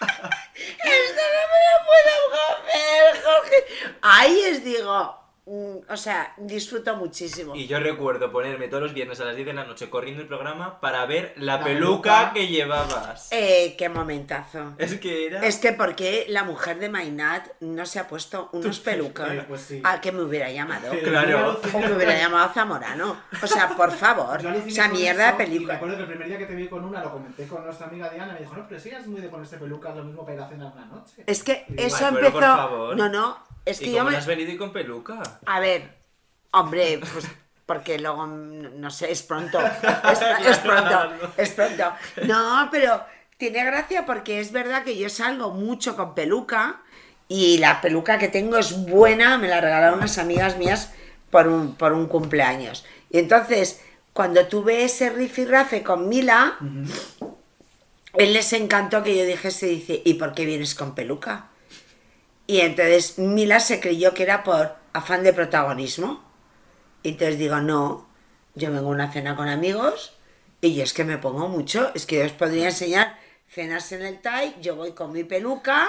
esto no me lo puedo comer, Jorge. Ahí es, digo, o sea, disfruto muchísimo. Y yo recuerdo ponerme todos los viernes a las 10 de la noche corriendo el programa para ver la, La peluca, peluca. que llevabas. Eh, qué momentazo. Es que era. Es que porque la mujer de Mainat no se ha puesto unos pelucas Eh, pues sí. a que me hubiera llamado. Claro. O me hubiera llamado Zamorano. O sea, por favor. Aluciné Esa mierda de eso, Y me película. acuerdo que el primer día que te vi con una lo comenté con nuestra amiga Diana y me dijo, no, pero si eres muy de ponerse pelucas, lo mismo para ir a cenar una noche. Es que eso Ay, pero empezó. por favor. No, no. Es que ¿Y yo cómo me. no has venido y con peluca? A ver, hombre, pues porque luego, no sé, es pronto. Es, es pronto, es pronto. No, pero tiene gracia porque es verdad que yo salgo mucho con peluca y la peluca que tengo es buena, me la regalaron unas amigas mías por un, por un cumpleaños. Y entonces, cuando tuve ese rifirrafe con Mila, él les encantó que yo dijese, dice, ¿y por qué vienes con peluca? Y entonces Mila se creyó que era por afán de protagonismo. Y entonces digo, no, yo vengo a una cena con amigos y es que me pongo mucho. Es que yo os podría enseñar cenas en el Thai, yo voy con mi peluca.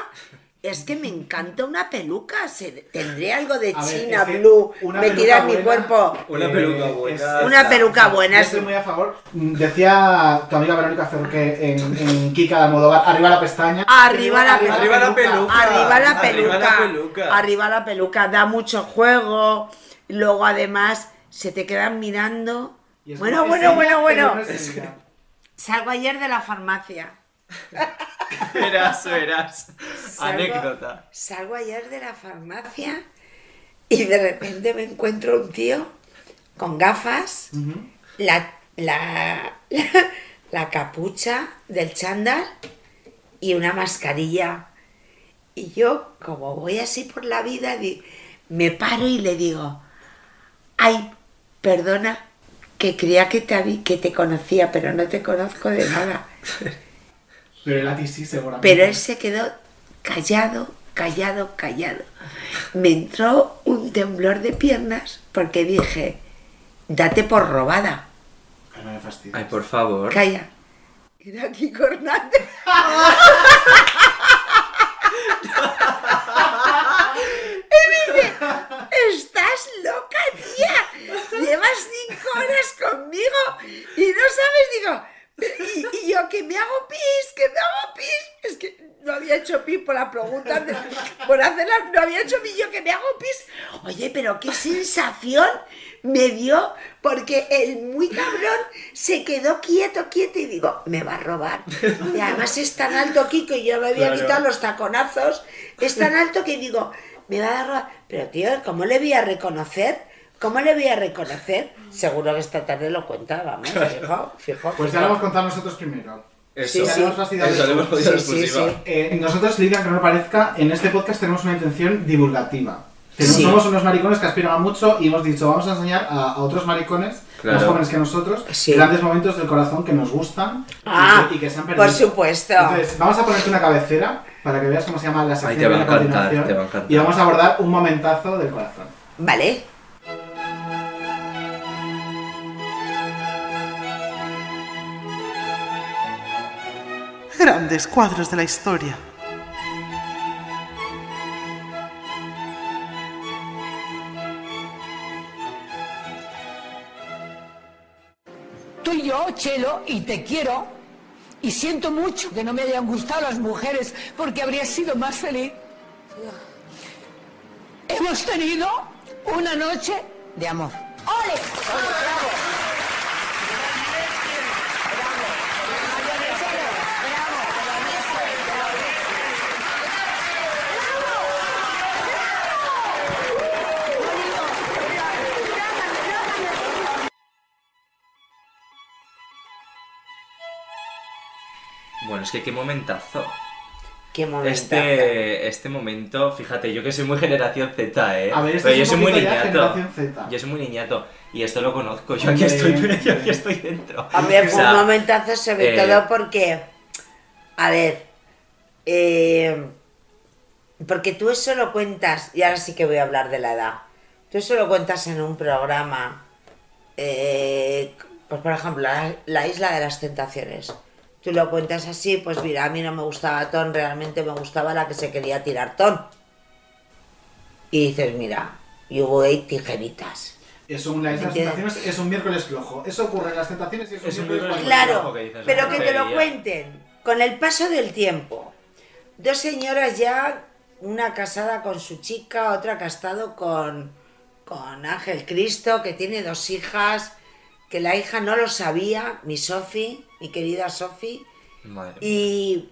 Es que me encanta una peluca. se- Tendré algo de A China Blue metida en mi cuerpo. Una peluca buena. Una peluca buena. Estoy muy a favor. Decía tu amiga Verónica Ferroque en, en Kika de Almodóvar, arriba la pestaña. Arriba la peluca. Arriba la peluca. Arriba la Arriba peluca. la peluca. Arriba la peluca. Da mucho juego. Luego además se te quedan mirando. Bueno, bueno, bueno, bueno. pero no es ella. Salgo ayer de la farmacia. Verás, verás. Salgo- Anécdota. Salgo ayer de la farmacia y de repente me encuentro un tío con gafas, la, la, la, la capucha del chándal y una mascarilla. Y yo, como voy así por la vida, me paro y le digo, ay, perdona, que creía que te, que te conocía, pero no te conozco de nada. Pero él a ti sí, seguramente. Pero él se quedó callado, callado, callado. Me entró un temblor de piernas porque dije, date por robada. Ay, no me fastidies. Ay, por favor. Calla. Era Kiko Hernández. y dice, estás loca, tía. Llevas cinco horas conmigo y no sabes, digo, y, y yo que me hago pis, que me hago pis. Es que no había hecho pis por la pregunta, de- por hacerla, no había hecho pis, yo que me hago pis. Oye, pero qué sensación me dio porque el muy cabrón se quedó quieto, quieto y digo, me va a robar. Y además es tan alto, Kiko, y yo me había Claro. quitado los taconazos, es tan alto que digo, me va a robar. Pero tío, ¿cómo le voy a reconocer? ¿Cómo le voy a reconocer? Seguro que esta tarde lo cuenta, vamos, fijo, fijo. Pues ya lo hemos contado nosotros primero. Eso, Sí, sí. Eso, hemos Sí. Eh, nosotros, Lidia, que no lo parezca, en este podcast tenemos una intención divulgativa. Somos unos maricones que aspiran a mucho y hemos dicho, vamos a enseñar a, a otros maricones Claro. más jóvenes que nosotros Sí. grandes momentos del corazón que nos gustan y Ah, que- y, que se han perdido. por supuesto. Entonces, vamos a ponerte una cabecera para que veas cómo se llama la sección te va de a la encantar, continuación. te va a encantar. Y vamos a abordar un momentazo del corazón. Vale. Grandes cuadros de la historia. Tú y yo, Chelo, y te quiero, y siento mucho que no me hayan gustado las mujeres porque habría sido más feliz. Hemos tenido una noche de amor. ¡Ole! Bueno, es que qué momentazo. Qué momento. Este, este momento, fíjate, yo que soy muy generación Z, ¿eh? A ver, este Pero es yo soy muy niñato. Yo soy muy niñato. Y esto lo conozco. Yo aquí estoy, pero yo aquí estoy dentro. Hombre, O fue sea, un momentazo sobre eh, todo porque, a ver, eh, porque tú eso lo cuentas, y ahora sí que voy a hablar de la edad, tú eso lo cuentas en un programa, eh, pues por ejemplo, la, la Isla de las Tentaciones. Tú lo cuentas así, pues mira, a mí no me gustaba Ton, realmente me gustaba la que se quería tirar Ton. Y dices, mira, y hubo ahí tijeritas. Es un, es un miércoles flojo. Eso ocurre en las tentaciones y es un Es un miércoles miércoles flojo. Claro, que dices, pero que te lo cuenten con el paso del tiempo. Dos señoras ya, una casada con su chica, otra estado con, con Ángel Cristo, que tiene dos hijas, que la hija no lo sabía, mi Sofi, mi querida Sofi, y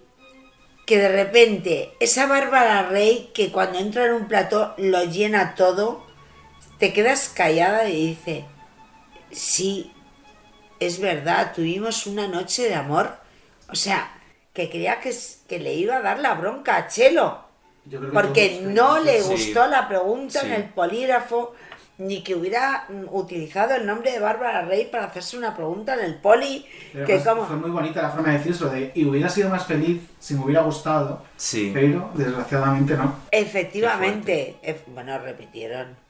que de repente esa Bárbara Rey que cuando entra en un plató lo llena todo, te quedas callada y dice, sí, es verdad, tuvimos una noche de amor. O sea, que creía que, que le iba a dar la bronca a Chelo, Yo creo que porque no le. Sí. gustó la pregunta en el polígrafo, ni que hubiera mm, utilizado el nombre de Bárbara Rey para hacerse una pregunta en el poli, Pero que como... Fue muy bonita la forma de decirlo, de y hubiera sido más feliz si me hubiera gustado, Sí. pero desgraciadamente no. Efectivamente, ef- bueno, repitieron.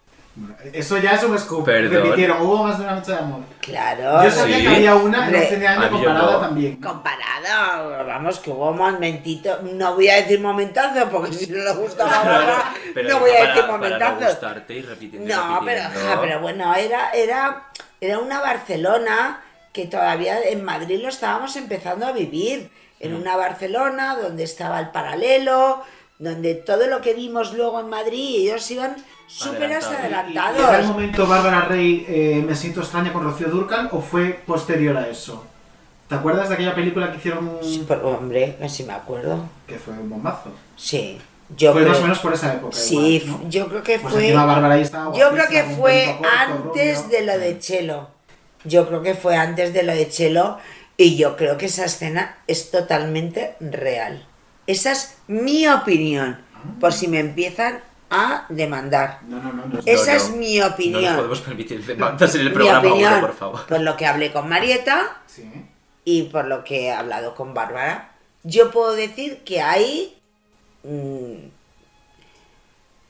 Eso ya es un scoop. Perdón. Repitieron, hubo más de una noche de amor. Claro. Yo sabía sí. que había una en 11 de año comparada no. también. Comparado, vamos, que hubo momentito, no voy a decir momentazo, porque si no le gusta a Bárbara, Pero no voy a decir para no gustarte y repitiendo pero, ja, pero bueno, era, era, era una Barcelona que todavía en Madrid lo estábamos empezando a vivir. En Mm. una Barcelona donde estaba el paralelo, donde todo lo que vimos luego en Madrid, ellos iban súper Adelantados. ¿Y- ¿Y adelantados. era el momento Bárbara Rey eh, me siento extraña con Rocío Durcal o fue posterior a eso? ¿Te acuerdas de aquella película que hicieron Sí, pero, hombre, sí me acuerdo. que fue un bombazo? Sí, yo fue creo, más o menos por esa época. sí, igual, ¿no? yo creo que Pues fue... encima Bárbara ahí estaba Yo creo que fue corto, antes rubio. de lo de Chelo. Yo creo que fue antes de lo de Chelo y yo creo que esa escena es totalmente real. Esa es mi opinión, por si me empiezan a demandar. No, no, no. no Esa no. es mi No nos opinión. podemos permitir demandas en el mi programa opinión, uno, por favor. por lo que hablé con Marieta Sí. y por lo que he hablado con Bárbara, yo puedo decir que hay... mm,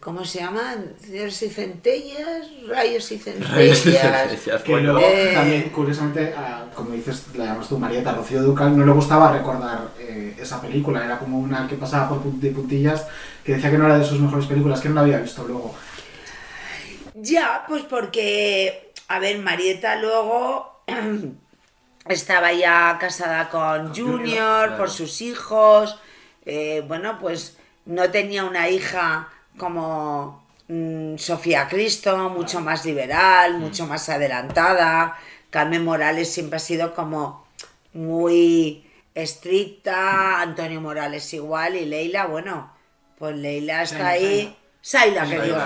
¿Cómo se llaman? Cielos y centellas, rayos y centellas. Que Bueno, luego Eh. también, curiosamente, a- como dices, la llamas tú, Marieta, Rocío Ducal, no le gustaba recordar eh, esa película. Era como una que pasaba por de puntillas, que decía que no era de sus mejores películas, que no la había visto luego. Ya, pues porque, a ver, Marieta luego estaba ya casada con Junior Junior, por sus hijos, eh, bueno, pues no tenía una hija como mm, Sofía Cristo, mucho más liberal, mucho más adelantada. Carmen Morales siempre ha sido como muy estricta, Antonio Morales igual y Leila, bueno, pues Leila está ahí. Saila, que digo.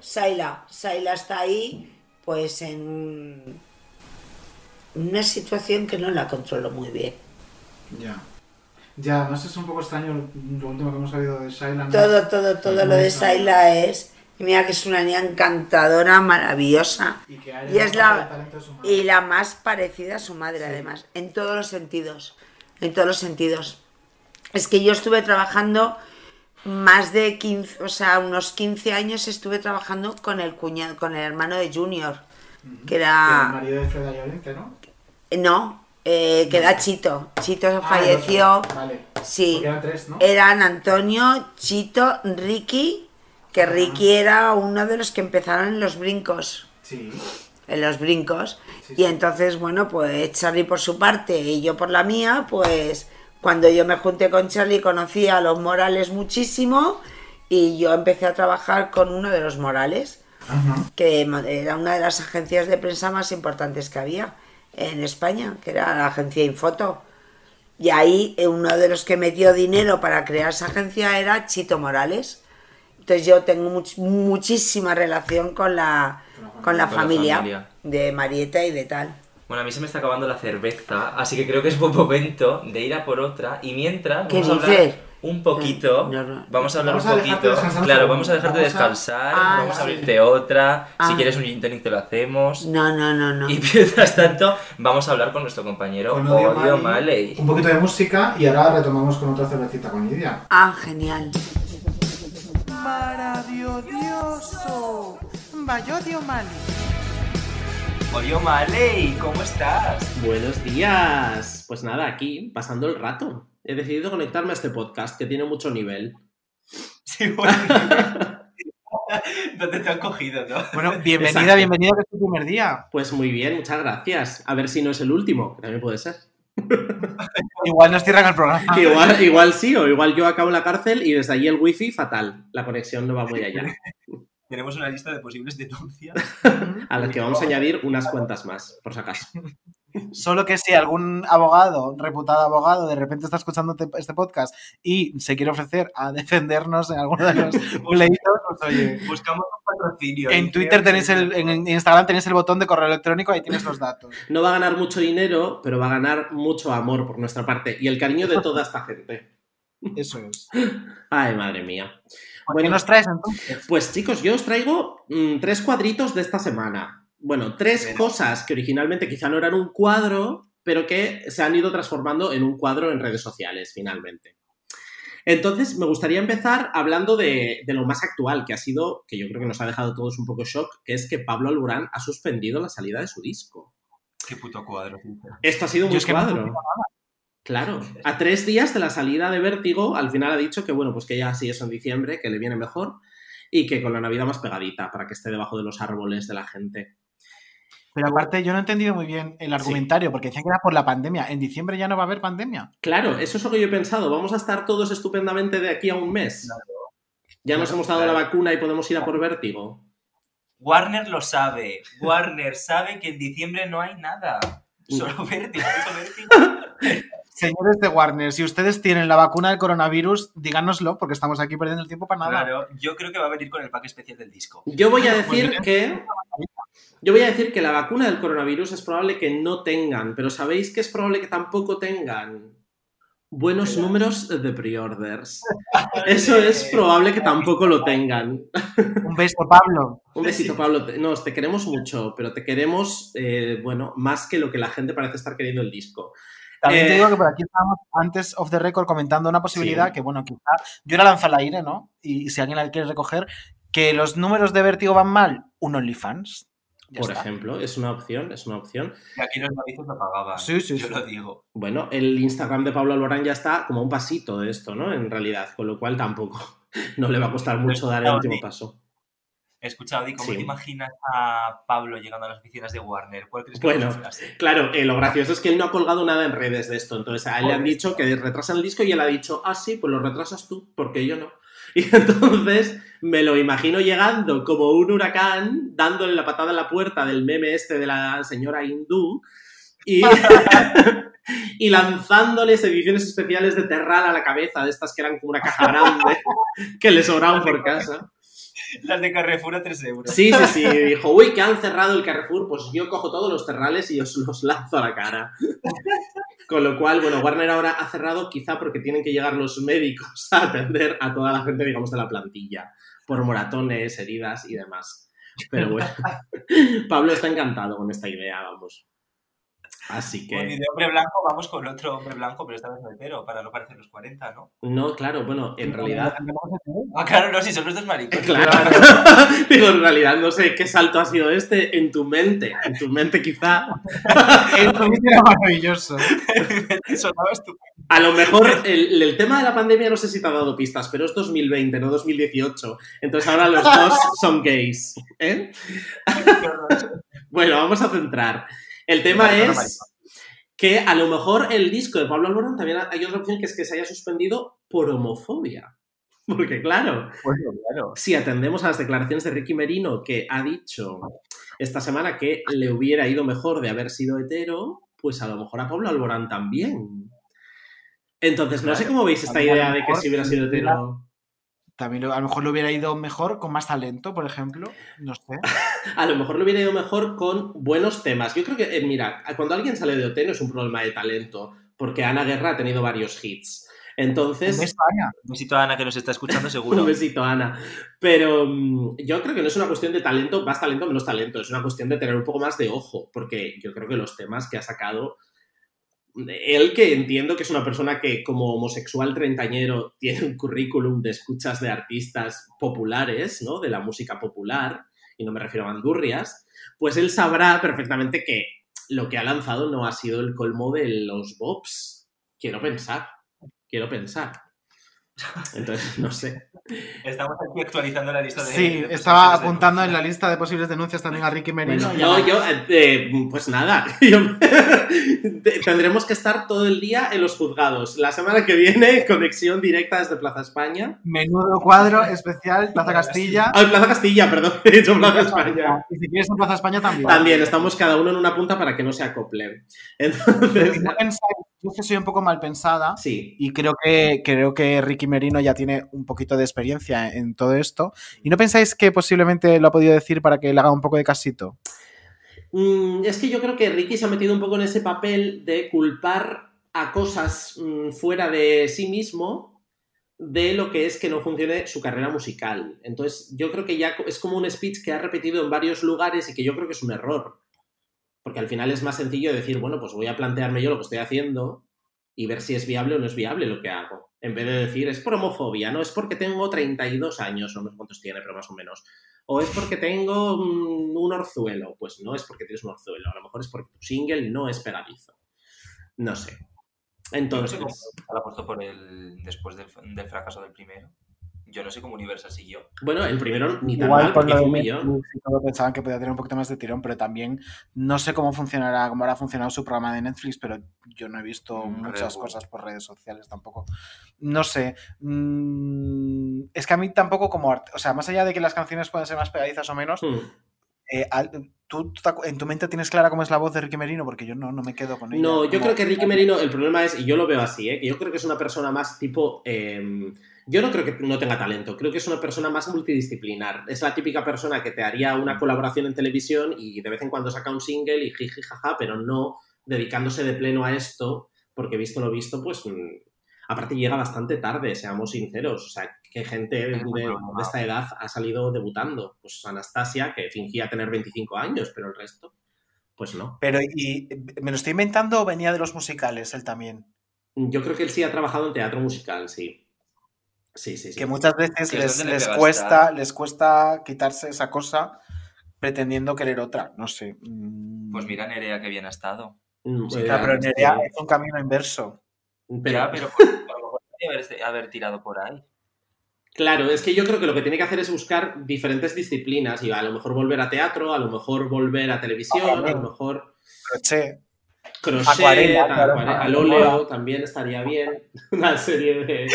Saila, Saila está ahí, pues en una situación que no la controlo muy bien. Ya. Ya, además es un poco extraño lo último que hemos sabido de Shaila. ¿no? Todo, todo, todo lo de Saila es. y Mira que es una niña encantadora, maravillosa. Y que Y es la, y la más parecida a su madre, además, en todos los sentidos. En todos los sentidos. Es que yo estuve trabajando más de 15, o sea, unos 15 años estuve trabajando con el cuñado, con el hermano de Junior, que El era. marido de Freda Llorente, ¿no? No, eh, que era Chito. Chito Ah, falleció. Vale. Sí. Porque eran tres, ¿no? Eran Antonio, Chito, Ricky, que Ricky era uno de los que empezaron en los brincos. Sí. En los brincos. Sí, Y entonces, bueno, pues Charlie por su parte y yo por la mía, pues cuando yo me junté con Charlie conocí a los Morales muchísimo y yo empecé a trabajar con uno de los Morales, Ajá. que era una de las agencias de prensa más importantes que había en España, que era la agencia Infoto. Y ahí eh, uno de los que metió dinero para crear esa agencia era Chito Morales. Entonces yo tengo much- muchísima relación con la, con la, Con la familia, de Marieta y de tal. Bueno, a mí se me está acabando la cerveza, así que creo que es buen momento de ir a por otra. Y mientras, ¿Qué vamos a hablar dices? Un poquito. Vamos a hablar Vamos un poquito. Claro, vamos a dejarte Vamos a- descansar. Ah, vamos a sí. abrirte otra. Ah. Si quieres un gin tonic te lo hacemos. No, no, no, no. Y mientras tanto, vamos a hablar con nuestro compañero Con Odio, Odio Maley. Un poquito de música y ahora retomamos con otra cervecita con Lidia. Ah, genial. Maravilloso. Vayodio Mali. Odio Maley, ¿cómo estás? Buenos días. Pues nada, aquí, pasando el rato. He decidido conectarme a este podcast que tiene mucho nivel. Sí, bueno. ¿Dónde te han cogido, no? Bueno, bienvenida, Exacto. bienvenida que es tu primer día. Pues muy bien, muchas gracias. A ver si no es el último, que también puede ser. Igual nos cierran el programa. Que igual, igual sí, o igual yo acabo en la cárcel y desde allí el wifi fatal. La conexión no va muy allá. Tenemos una lista de posibles denuncias. A las que vamos a añadir unas cuantas más, por si acaso. Solo que si algún abogado, reputado abogado, de repente está escuchando te- este podcast y se quiere ofrecer a defendernos en alguno de los pleitos, pues oye. Buscamos un patrocinio. En Twitter tenéis el, en Instagram tenéis el botón de correo electrónico, ahí tienes los datos. No va a ganar mucho dinero, pero va a ganar mucho amor por nuestra parte y el cariño de toda esta gente. Eso es. Ay, madre mía. ¿Qué nos traes entonces? Pues chicos, yo os traigo mm, tres cuadritos de esta semana. Bueno, tres Bueno. cosas que originalmente quizá no eran un cuadro, pero que se han ido transformando en un cuadro en redes sociales, finalmente. Entonces, me gustaría empezar hablando de, de lo más actual, que ha sido, que yo creo que nos ha dejado a todos un poco shock, que es que Pablo Alborán ha suspendido la salida de su disco. Qué puto cuadro. Esto ha sido es que no cuadro. Claro, a tres días de la salida de Vértigo, al final ha dicho que bueno, pues que ya sí eso en diciembre, que le viene mejor y que con la Navidad más pegadita para que esté debajo de los árboles de la gente. Pero aparte, yo no he entendido muy bien el argumentario, porque decían que era por la pandemia. En diciembre ya no va a haber pandemia. Claro, eso es lo que yo he pensado. Vamos a estar todos estupendamente de aquí a un mes. Ya nos hemos dado claro. la vacuna y podemos ir a por Vértigo. Warner lo sabe. Warner sabe que en diciembre no hay nada. Solo vértigo, solo vértigo. Señores de Warner, si ustedes tienen la vacuna del coronavirus, díganoslo, porque estamos aquí perdiendo el tiempo para nada. Claro, yo creo que va a venir con el pack especial del disco. Yo voy a decir que. Yo voy a decir que la vacuna del coronavirus es probable que no tengan, pero ¿sabéis que es probable que tampoco tengan? Buenos números de pre-orders. Eso es probable que tampoco lo tengan. Un beso, Pablo. Un besito, Pablo. Nos te queremos mucho, pero te queremos, eh, bueno, más que lo que la gente parece estar queriendo el disco. También Eh, te digo que por aquí estábamos antes of the record comentando una posibilidad Sí. que, bueno, quizá yo la lanzo al aire, ¿no? Y si alguien la quiere recoger, que los números de vértigo van mal, un OnlyFans. Ya Por está. ejemplo, es una opción, es una opción. Y aquí los noticias lo pagaban. Sí, sí, Yo sí. lo digo. Bueno, el Instagram de Pablo Alborán ya está como un pasito de esto, ¿no? En realidad, con lo cual tampoco no le va a costar mucho dar el último paso. Escucha, Odi, ¿cómo Sí. te imaginas a Pablo llegando a las oficinas de Warner? ¿Cuál crees que Bueno? Claro, eh, lo gracioso es que él no ha colgado nada en redes de esto. Entonces a él le han dicho que retrasan el disco y él ha dicho, ah, sí, pues lo retrasas tú, porque yo no. Y entonces, me lo imagino llegando como un huracán, dándole la patada en la puerta del meme este de la señora hindú y, y lanzándoles ediciones especiales de Terral a la cabeza, de estas que eran como una caja grande que le sobraban por casa. Las de Carrefour a 3 euros. Sí, sí, sí. Dijo, uy, que han cerrado el Carrefour, pues yo cojo todos los terrales y os los lanzo a la cara. Con lo cual, bueno, Warner ahora ha cerrado quizá porque tienen que llegar los médicos a atender a toda la gente, digamos, de la plantilla, por moratones, heridas y demás. Pero bueno, Pablo está encantado con esta idea, vamos. Así Bueno, y que... de hombre blanco vamos con otro hombre blanco, pero esta vez no hetero, para no parecer los 40, ¿no? No, claro, bueno, en realidad... Ah, claro, no, si son los dos maricones. Claro. Digo, en realidad no sé qué salto ha sido este en tu mente. En tu mente quizá. El COVID era maravilloso. Sonaba estupendo. A lo mejor el, el tema de la pandemia no sé si te ha dado pistas, pero es 2020, no 2018. Entonces ahora los dos son gays. ¿eh? bueno, vamos a centrar. El tema es que a lo mejor el disco de Pablo Alborán también hay otra opción que es que se haya suspendido por homofobia. Porque claro, Bueno, claro. si atendemos a las declaraciones de Ricky Merino, que ha dicho esta semana que le hubiera ido mejor de haber sido hetero, pues a lo mejor a Pablo Alborán también. Entonces, no sé cómo veis esta idea de que si hubiera sido hetero. También lo- a lo mejor le hubiera ido mejor con más talento, por ejemplo. No sé. A lo mejor le hubiera ido mejor con buenos temas. Yo creo que, eh, mira, cuando alguien sale de OT no es un problema de talento, porque Ana Guerra ha tenido varios hits. Entonces, Un beso, Ana. Un besito a Ana que nos está escuchando seguro. Un besito, Ana. Pero mm, yo creo que no es una cuestión de talento, más talento, menos talento. Es una cuestión de tener un poco más de ojo, porque yo creo que los temas que ha sacado. Él, que entiendo que es una persona que, como homosexual treintañero, tiene un currículum de escuchas de artistas populares, ¿no? De la música popular, y no me refiero a bandurrias, pues él sabrá perfectamente que lo que ha lanzado no ha sido el colmo de los bops. Quiero pensar. Quiero pensar. Entonces, no sé. Estamos aquí actualizando la lista de. Sí, de estaba apuntando en la lista de posibles denuncias también a Ricky Merino. No, yo, eh, eh, pues nada, yo- tendremos que estar todo el día en los juzgados. La semana que viene, conexión directa desde Plaza España. Menudo cuadro especial, Plaza Castilla. Ah, Plaza Castilla, perdón, he dicho Plaza España. Y si quieres en Plaza España también. También, estamos cada uno en una punta para que no se acoplen. Entonces, yo es que soy un poco mal pensada sí. y creo que, creo que Ricky Merino ya tiene un poquito de experiencia en todo esto. ¿Y no pensáis que posiblemente lo ha podido decir para que le haga un poco de casito? Mm, es que yo creo que Ricky se ha metido un poco en ese papel de culpar a cosas mm, fuera de sí mismo de lo que es que no funcione su carrera musical. Entonces, yo creo que ya es como un speech que ha repetido en varios lugares y que yo creo que es un error. Porque al final es más sencillo decir, bueno, pues voy a plantearme yo lo que estoy haciendo y ver si es viable o no es viable lo que hago. En vez de decir, es por homofobia, no es porque tengo 32 años, o no sé cuántos tiene, pero más o menos. O es porque tengo mm, un orzuelo. Pues no es porque tienes un orzuelo, a lo mejor es porque tu single no es pegadizo. No sé. Entonces, ha puesto por el. después del, del fracaso del primero. Yo no sé cómo Universal siguió. bueno, el primero ni tan Igual mal, por porque lo de un millón. Pensaban que podía tener un poquito más de tirón, pero también no sé cómo funcionará, cómo habrá funcionado su programa de Netflix, pero yo no he visto Mm, muchas Red cosas por redes sociales tampoco. No sé. mm, es que a mí tampoco como art- o sea, más allá de que las canciones pueden ser más pegadizas o menos, Hmm. eh, ¿tú, en tu mente tienes clara cómo es la voz de Ricky Merino? Porque yo no, no me quedo con ella. No, yo Como- creo que Ricky Merino, el problema es, y yo lo veo así, ¿eh? que yo creo que es una persona más tipo. eh, yo no creo que no tenga talento, creo que es una persona más multidisciplinar. Es la típica persona que te haría una colaboración en televisión y de vez en cuando saca un single y jiji jaja, pero no dedicándose de pleno a esto, porque visto lo visto, pues. mm, Aparte llega bastante tarde, seamos sinceros. O sea, que gente de, de esta edad ha salido debutando. Pues Anastasia, que fingía tener 25 años, pero el resto, pues no. Pero, ¿y me lo estoy inventando o venía de los musicales él también? Yo creo que él sí ha trabajado en teatro musical, sí. Sí, sí, sí. que muchas veces Que les, les cuesta, les cuesta quitarse esa cosa pretendiendo querer otra. No sé. Mm. Pues mira, Nerea, que bien ha estado. Mm, Sí, eh, claro, pero sí. Nerea es un camino inverso. Pero- Ya, pero pues, a lo mejor podría haber, haber tirado por ahí. Claro, es que yo creo que lo que tiene que hacer es buscar diferentes disciplinas y a lo mejor volver a teatro, a lo mejor volver a televisión, a lo mejor... Pero che, crochet, Acuarela, claro, al óleo también estaría bien. Una serie de,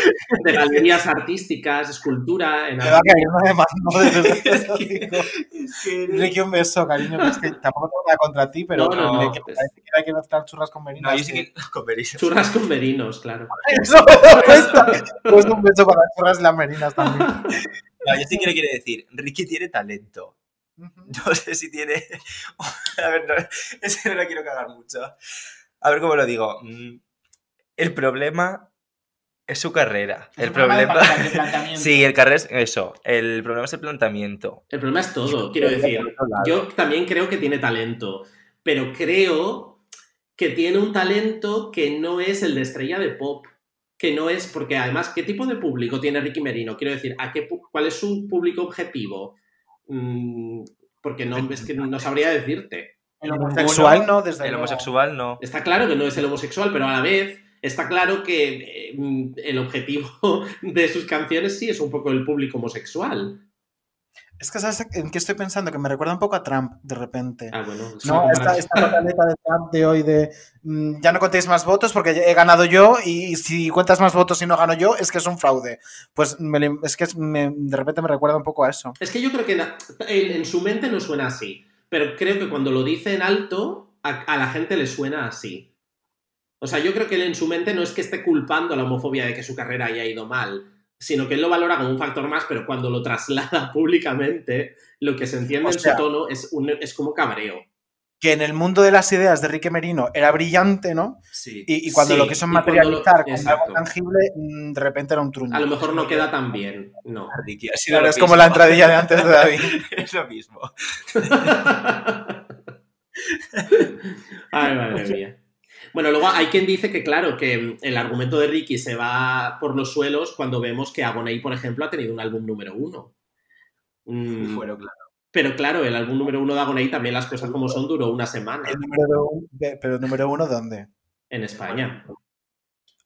de galerías artísticas, escultura. En va a caer una de más, no, de Ricky, un beso, cariño, que es que tampoco tengo nada contra ti, pero No, no, no, que parece que hay que mezclar churras con merinas. No, yo sí que con Berizzo. Churras con verinos, claro. Eso, pues un beso para las churras y las merinas también. No, yo sí que le quiero decir, Ricky tiene talento. No sé si tiene. A ver, no, ese no lo quiero cagar mucho. A ver cómo lo digo. Mm, El problema es su carrera. Es el problema problema. planteamiento. Sí, el carrera es eso. El problema es el planteamiento. El problema es todo, quiero decir. Yo también creo que tiene talento, pero creo que tiene un talento que no es el de estrella de pop. Que no es, porque además, ¿qué tipo de público tiene Ricky Merino? Quiero decir, ¿a qué, ¿cuál es su público objetivo? Mm, porque no, es que no sabría decirte. El homosexual no, desde El luego. homosexual no. Está claro que no es el homosexual, pero a la vez está claro que eh, mm, el objetivo de sus canciones sí es un poco el público homosexual. Es que, ¿sabes en qué estoy pensando? Que me recuerda un poco a Trump, de repente. Ah, bueno. No, esta, pataleta de Trump de hoy de mm, ya no contéis más votos porque he ganado yo y si cuentas más votos y no gano yo es que es un fraude. Pues me es que me- de repente me recuerda un poco a eso. Es que yo creo que en, en su mente no suena así, pero creo que cuando lo dice en alto, a, a la gente le suena así. O sea, yo creo que él en su mente no es que esté culpando a la homofobia de que su carrera haya ido mal, sino que él lo valora como un factor más, pero cuando lo traslada públicamente, lo que se entiende O en sea- su tono es, un- es como cabreo. Que en el mundo de las ideas de Rique Merino era brillante, ¿no? Sí. Y, y cuando Sí, lo cuando lo- materializar como exacto. algo tangible, mm, de repente era un truño. A lo mejor no queda tan bien, no. Ricky ha sido Claro, lo es como la entradilla de antes de David. es lo mismo. Ay, madre mía. Bueno, luego hay quien dice que, claro, que el argumento de Ricky se va por los suelos cuando vemos que Agoney, por ejemplo, ha tenido un álbum número uno. Mm, Bueno, claro. pero claro, el álbum número uno de Agoney también las cosas como son duró una semana El número de- pero número uno, ¿dónde? en España.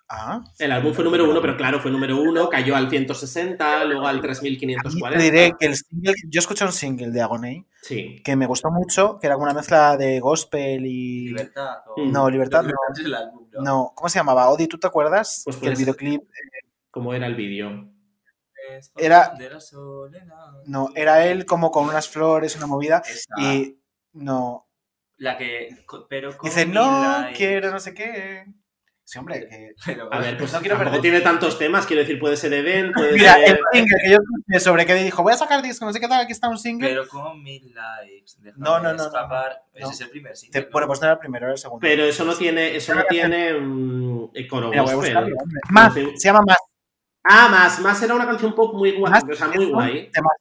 Ah, El álbum fue número uno, pero claro, fue número uno, cayó al 160, luego al te 3540. diré que el single, yo escuché un single de Agoney Sí. que me gustó mucho, que era como una mezcla de gospel y... Libertad. o- Mm. No, Libertad no. Libertad es el álbum, ¿no? No, ¿cómo se llamaba? Odi, ¿tú te acuerdas? Pues que el videoclip, ¿Cómo era el vídeo? Era- no, era él como con unas flores, una movida, Esa. y no, La que. Pero con dice, no, light". quiero no sé qué. Sí, hombre, que... Pero, A ver, pues No quiero perder- tiene tantos temas, quiero decir, puede ser Eden, puede Mira, el ser... single que yo escuché sobre que dijo, voy a sacar disco, no sé qué tal, aquí está un single. pero con mil likes. No, no, no, no, escapar. no. Ese es el primer Te- single. ¿no? bueno, pues no era el primero, era el segundo. Pero eso no tiene, eso no tiene mm, coro gospel. Más, se llama Más. Ah, más, más era una canción pop muy guay, Más o sea, muy guay. temazo.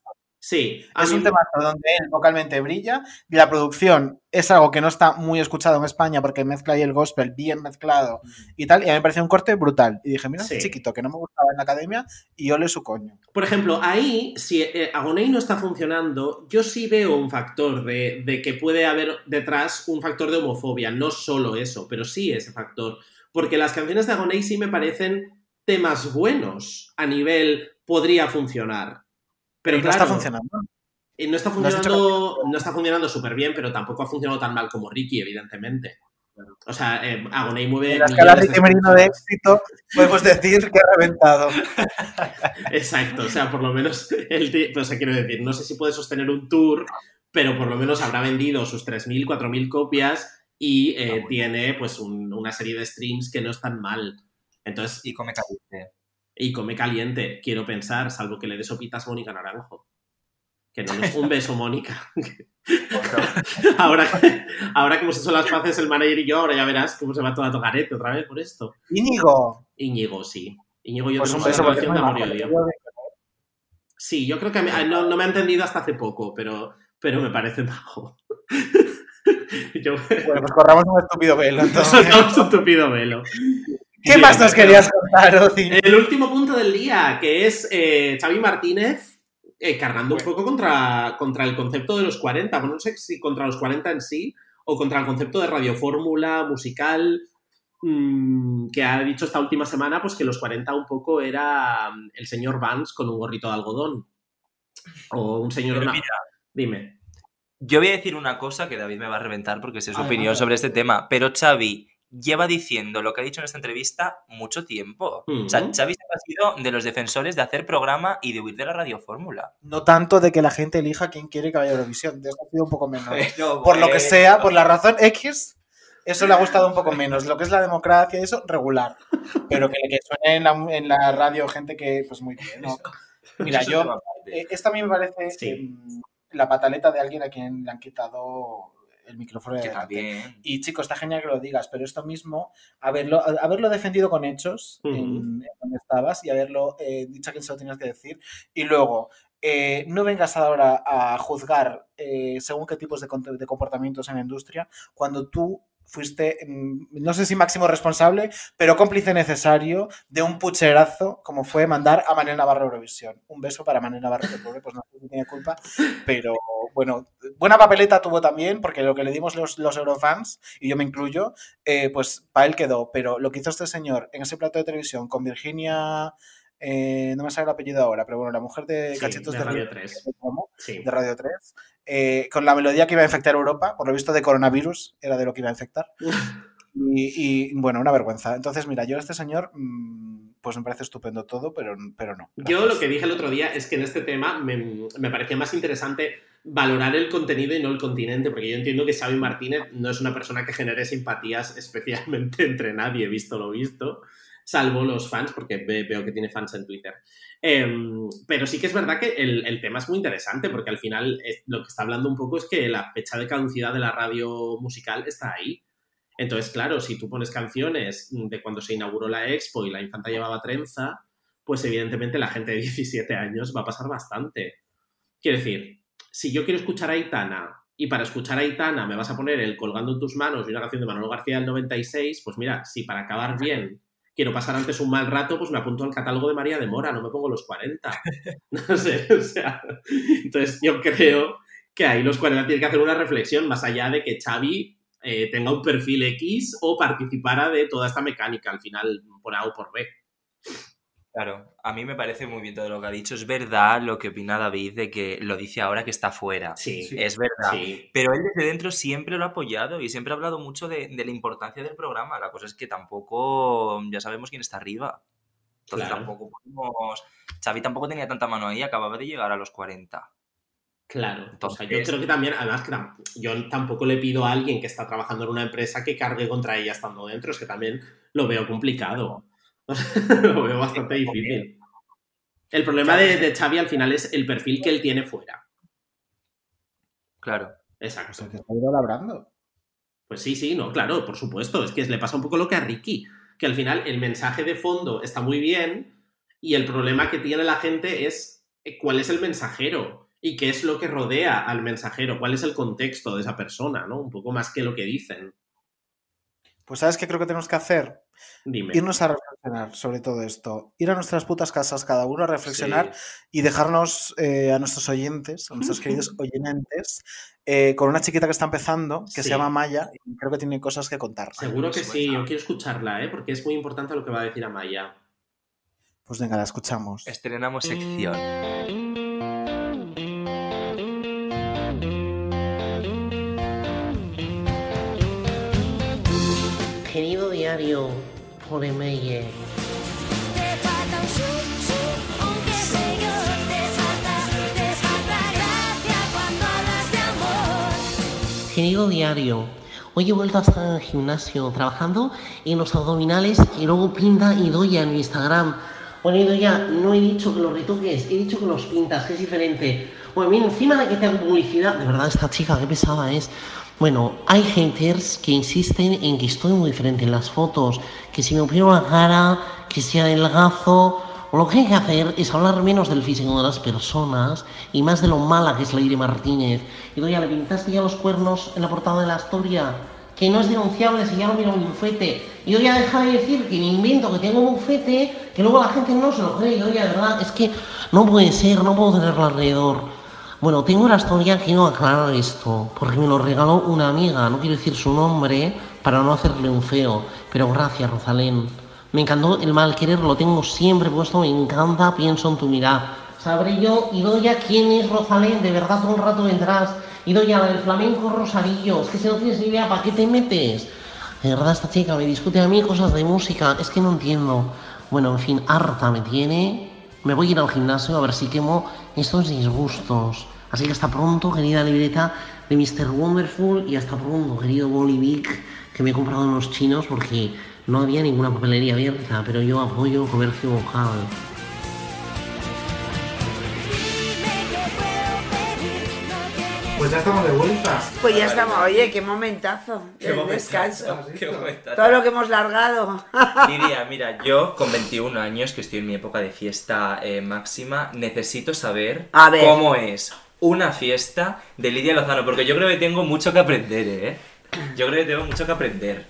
Sí, Es mí- un temazo donde él vocalmente brilla y la producción es algo que no está muy escuchado en España porque mezcla ahí el gospel bien mezclado y tal. Y a mí me pareció un corte brutal. Y dije, mira, Sí. este chiquito que no me gustaba en la academia y ole su coño. Por ejemplo, ahí, si eh, Agoney no está funcionando, yo sí veo un factor de, de que puede haber detrás un factor de homofobia. No solo eso, pero sí ese factor. Porque las canciones de Agoney sí me parecen temas buenos a nivel podría funcionar. Pero no está funcionando. no está funcionando, no está funcionando súper bien, pero tampoco ha funcionado tan mal como Ricky, evidentemente. O sea, eh, Agoney mueve. En la escala Ricky Merino de éxito, podemos decir que ha reventado. Exacto, o sea, por lo menos el o sea, quiero decir, no sé si puede sostener un tour, pero por lo menos habrá vendido sus 3.000, 4.000 copias y eh, tiene pues un- una serie de streams que no están mal. Entonces, Y come caliente. Y come caliente, quiero pensar, salvo que le dé sopitas Mónica Naranjo. Que no nos- un beso, Mónica. ahora, ahora que hemos hecho las paces el manager y yo, ahora ya verás cómo se va todo a tocarete otra vez por esto. Íñigo, Íñigo, sí. Íñigo y yo pues beso una relación de amor y odio. Sí, yo creo que no, no me ha entendido hasta hace poco, pero, pero me parece majo. Yo, Bueno, pues corramos un estúpido velo. entonces. soltamos un tupido velo. ¿Qué Bien, más nos querías contar? El último punto del día, que es eh, Xavi Martínez eh, cargando un poco contra, contra el concepto de los 40. Bueno, no sé si contra los 40 en sí o contra el concepto de radiofórmula musical mm, que ha dicho esta última semana, pues que los 40 un poco era mm, el señor Vance con un gorrito de algodón. O un señor... Mira, Dime. Yo voy a decir una cosa que David me va a reventar porque sé su Ay, opinión sobre este tema, pero Xavi lleva diciendo lo que ha dicho en esta entrevista mucho tiempo. O sea. Xavi ha sido de los defensores de hacer programa y de huir de la radiofórmula. No tanto de que la gente elija quién quiere que vaya a Eurovisión. De eso ha sido un poco menos. Pero por lo que bueno. sea, por la razón X, eso le ha gustado un poco menos. Lo que es la democracia y eso, regular. Pero que, que suene en la, en la radio gente que, pues muy bien, ¿no? Mira, yo, eh, esta a mí me parece Sí. em, la pataleta de alguien a quien le han quitado el micrófono de Que también. Y chico, está genial que lo digas, pero esto mismo, haberlo, haberlo defendido con hechos Ujú. en, en donde estabas y haberlo eh, dicho a quien se lo tenías que decir. Y luego, eh, no vengas ahora a juzgar eh, según qué tipos de, de comportamientos en la industria cuando tú fuiste, mm, no sé si máximo responsable, pero cómplice necesario de un pucherazo como fue mandar a Manuel Navarro Eurovisión. Un beso para Manuel Navarro, que pues no tiene culpa, pero bueno, buena papeleta tuvo también, porque lo que le dimos los, los Eurofans, y yo me incluyo, eh, pues para él quedó. Pero lo que hizo este señor en ese plato de televisión con Virginia, eh, no me sale el apellido ahora, pero bueno, la mujer de Sí, Cachitos de de, Radio Río- 3. ¿cómo? Sí. de Radio 3, eh, con la melodía que iba a infectar Europa, por lo visto de coronavirus, era de lo que iba a infectar. Y, y, bueno, una vergüenza. Entonces, mira, yo a este señor, mm, pues me parece estupendo todo, pero, pero no. Yo Gracias. lo que dije el otro día es que en este tema me, me parecía más interesante valorar el contenido y no el continente, porque yo entiendo que Xavi Martínez no es una persona que genere simpatías especialmente entre nadie, visto lo visto, salvo los fans, porque ve- veo que tiene fans en Twitter. Em, pero sí que es verdad que el, tema es muy interesante, porque al final es- lo que está hablando un poco es que la fecha de caducidad de la radio musical está ahí. Entonces, claro, si tú pones canciones de cuando se inauguró la expo y la infanta llevaba trenza, pues evidentemente la gente de 17 años va a pasar bastante. Quiero decir, si yo quiero escuchar a Aitana y para escuchar a Aitana me vas a poner el Colgando en tus manos y una canción de Manolo García del 96, pues mira, si para acabar bien quiero pasar antes un mal rato, pues me apunto al catálogo de María de Mora, no me pongo los 40. No sé, o sea, entonces yo creo que ahí los 40 tienen que hacer una reflexión más allá de que Xavi eh, tenga un perfil X o participara de toda esta mecánica al final por A o por B. Claro, a mí me parece muy bien todo lo que ha dicho. Es verdad lo que opina David de que lo dice ahora que está fuera. Sí, Es verdad. sí. Pero él desde dentro siempre lo ha apoyado y siempre ha hablado mucho de, de la importancia del programa. La cosa es que tampoco ya sabemos quién está arriba. Entonces Claro. tampoco podemos... Xavi tampoco tenía tanta mano ahí, acababa de llegar a los 40. Claro, o sea, Entonces- yo creo que también, además que tam- yo tampoco le pido a alguien que está trabajando en una empresa que cargue contra ella estando dentro, es que también lo veo complicado. lo veo bastante difícil. El problema de, de Xavi al final es el perfil que él tiene fuera. Claro. O Exacto. sea, que está ido labrando. Pues sí, sí, no, claro, por supuesto. Es que le pasa un poco lo que a Ricky, que al final el mensaje de fondo está muy bien y el problema que tiene la gente es eh, cuál es el mensajero y qué es lo que rodea al mensajero, cuál es el contexto de esa persona, ¿no? Un poco más que lo que dicen. Pues ¿sabes qué creo que tenemos que hacer? Dime. Irnos a reflexionar sobre todo esto. Ir a nuestras putas casas cada uno a reflexionar y dejarnos eh, a nuestros oyentes, a nuestros queridos oyentes, eh, con una chiquita que está empezando, que Sí. se llama Maya, y creo que tiene cosas que contar. Seguro que sí, yo quiero escucharla, ¿eh? Porque es muy importante lo que va a decir Amaya. Pues venga, la escuchamos. Estrenamos sección. Querido diario, cuando hablas de amor. Querido diario, hoy he vuelto a estar en el gimnasio trabajando en los abdominales y luego pinta y doy en mi Instagram. Bueno, Idoya, no he dicho que los retoques, he dicho que los pintas, que es diferente. Bueno, mira, encima de que te hago publicidad, de verdad, esta chica, qué pesada es. Bueno, hay haters que insisten en que estoy muy diferente en las fotos, que si me opero la cara, que sea delgazo. Lo que hay que hacer es hablar menos del físico de las personas y más de lo mala que es Leire Martínez. Y doy, ¿le pintaste ya los cuernos en la portada de la historia? Que no es denunciable si ya lo mira un bufete. Y yo ya deja de decir que me invento que tengo un bufete, que luego la gente no se lo cree. Y oye, de verdad, es que no puede ser, no puedo tenerlo alrededor. Bueno, tengo la historia, quiero aclarar esto, porque me lo regaló una amiga, no quiero decir su nombre para no hacerle un feo, pero gracias, Rosalén. Me encantó el mal querer, lo tengo siempre puesto, me encanta, pienso en tu mirada. Sabré yo y doy a quién es Rosalén, de verdad un rato vendrás Y doña, la del flamenco Rosarillo, es que si no tienes ni idea, ¿para qué te metes? De verdad, esta chica me discute a mí cosas de música, es que no entiendo. Bueno, en fin, harta me tiene. Me voy a ir al gimnasio a ver si quemo estos disgustos. Así que hasta pronto, querida libreta de Mr. Wonderful, y hasta pronto, querido Bolivic, que me he comprado en los chinos porque no había ninguna papelería abierta, pero yo apoyo comercio local. Pues ya estamos de vuelta. Pues ya estamos. Oye, qué momentazo. Qué momentazo, descanso. qué momentazo. Todo lo que hemos largado. Lidia, mira, yo con 21 años, que estoy en mi época de fiesta eh, máxima, necesito saber, A ver. cómo es una fiesta de Lidia Lozano, porque yo creo que tengo mucho que aprender, ¿eh? Yo creo que tengo mucho que aprender.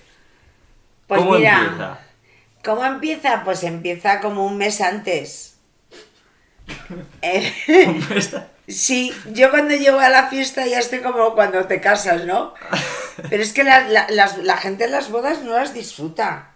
Pues ¿Cómo mira, empieza? ¿Cómo empieza? Pues empieza como un mes antes. Eh, sí, yo cuando llego a la fiesta ya estoy como cuando te casas, ¿no? Pero es que la, la- las- la gente en las bodas no las disfruta.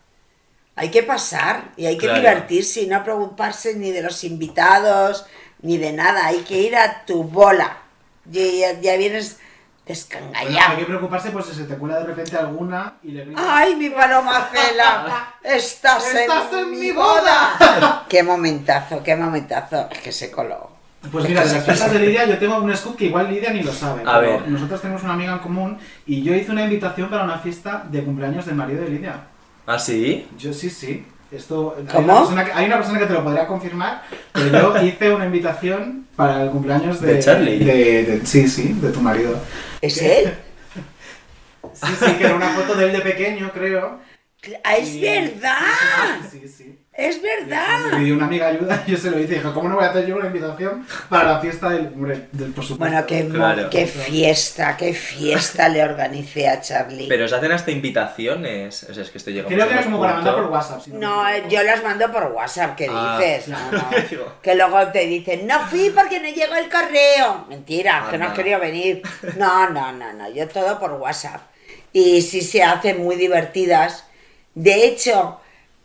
Hay que pasar y hay que Claro. divertirse y no preocuparse ni de los invitados ni de nada. Hay que ir a tu bola. Ya, ya- ya vienes Bueno, descangallado. hay que preocuparse por si se te cuela de repente alguna y le gritas. ¡Ay, mi paloma cela! ¡Estás, ¡Estás en, en mi mi boda! ¡Qué momentazo, qué momentazo! Es que se coló. Pues Es mira, de las fiestas de Lidia yo tengo un scoop que igual Lidia ni lo sabe. A pero ver. Nosotros tenemos una amiga en común y yo hice una invitación para una fiesta de cumpleaños del marido de Lidia. ¿Ah, sí? Yo sí, sí. Esto, hay ¿Cómo? una persona que- hay una persona que te lo podrá confirmar, pero yo hice una invitación para el cumpleaños de, ¿De Charlie? de- de- sí, sí, de tu marido. ¿Es él? Sí, sí, que era una foto de él de pequeño, creo. ¡Ah, ¡Es Y- verdad! Sí, sí, sí. ¡Es Me verdad! pidió una amiga ayuda y yo se lo hice. Dijo, ¿cómo no voy a hacer yo una invitación para la fiesta del... Hombre, del por supuesto. Bueno, qué, mo- Claro. qué fiesta, qué fiesta le organicé a Charlie. Pero os hacen hasta invitaciones. O sea, es que esto llega Creo que era como para mandar por WhatsApp. si No, me eh, yo las mando por WhatsApp, ¿qué Ah. dices? No, no. Que luego te dicen, no fui porque no llegó el correo. Mentira, que no has querido venir. No, no, no, no, yo todo por WhatsApp. Y sí se hacen muy divertidas. De hecho,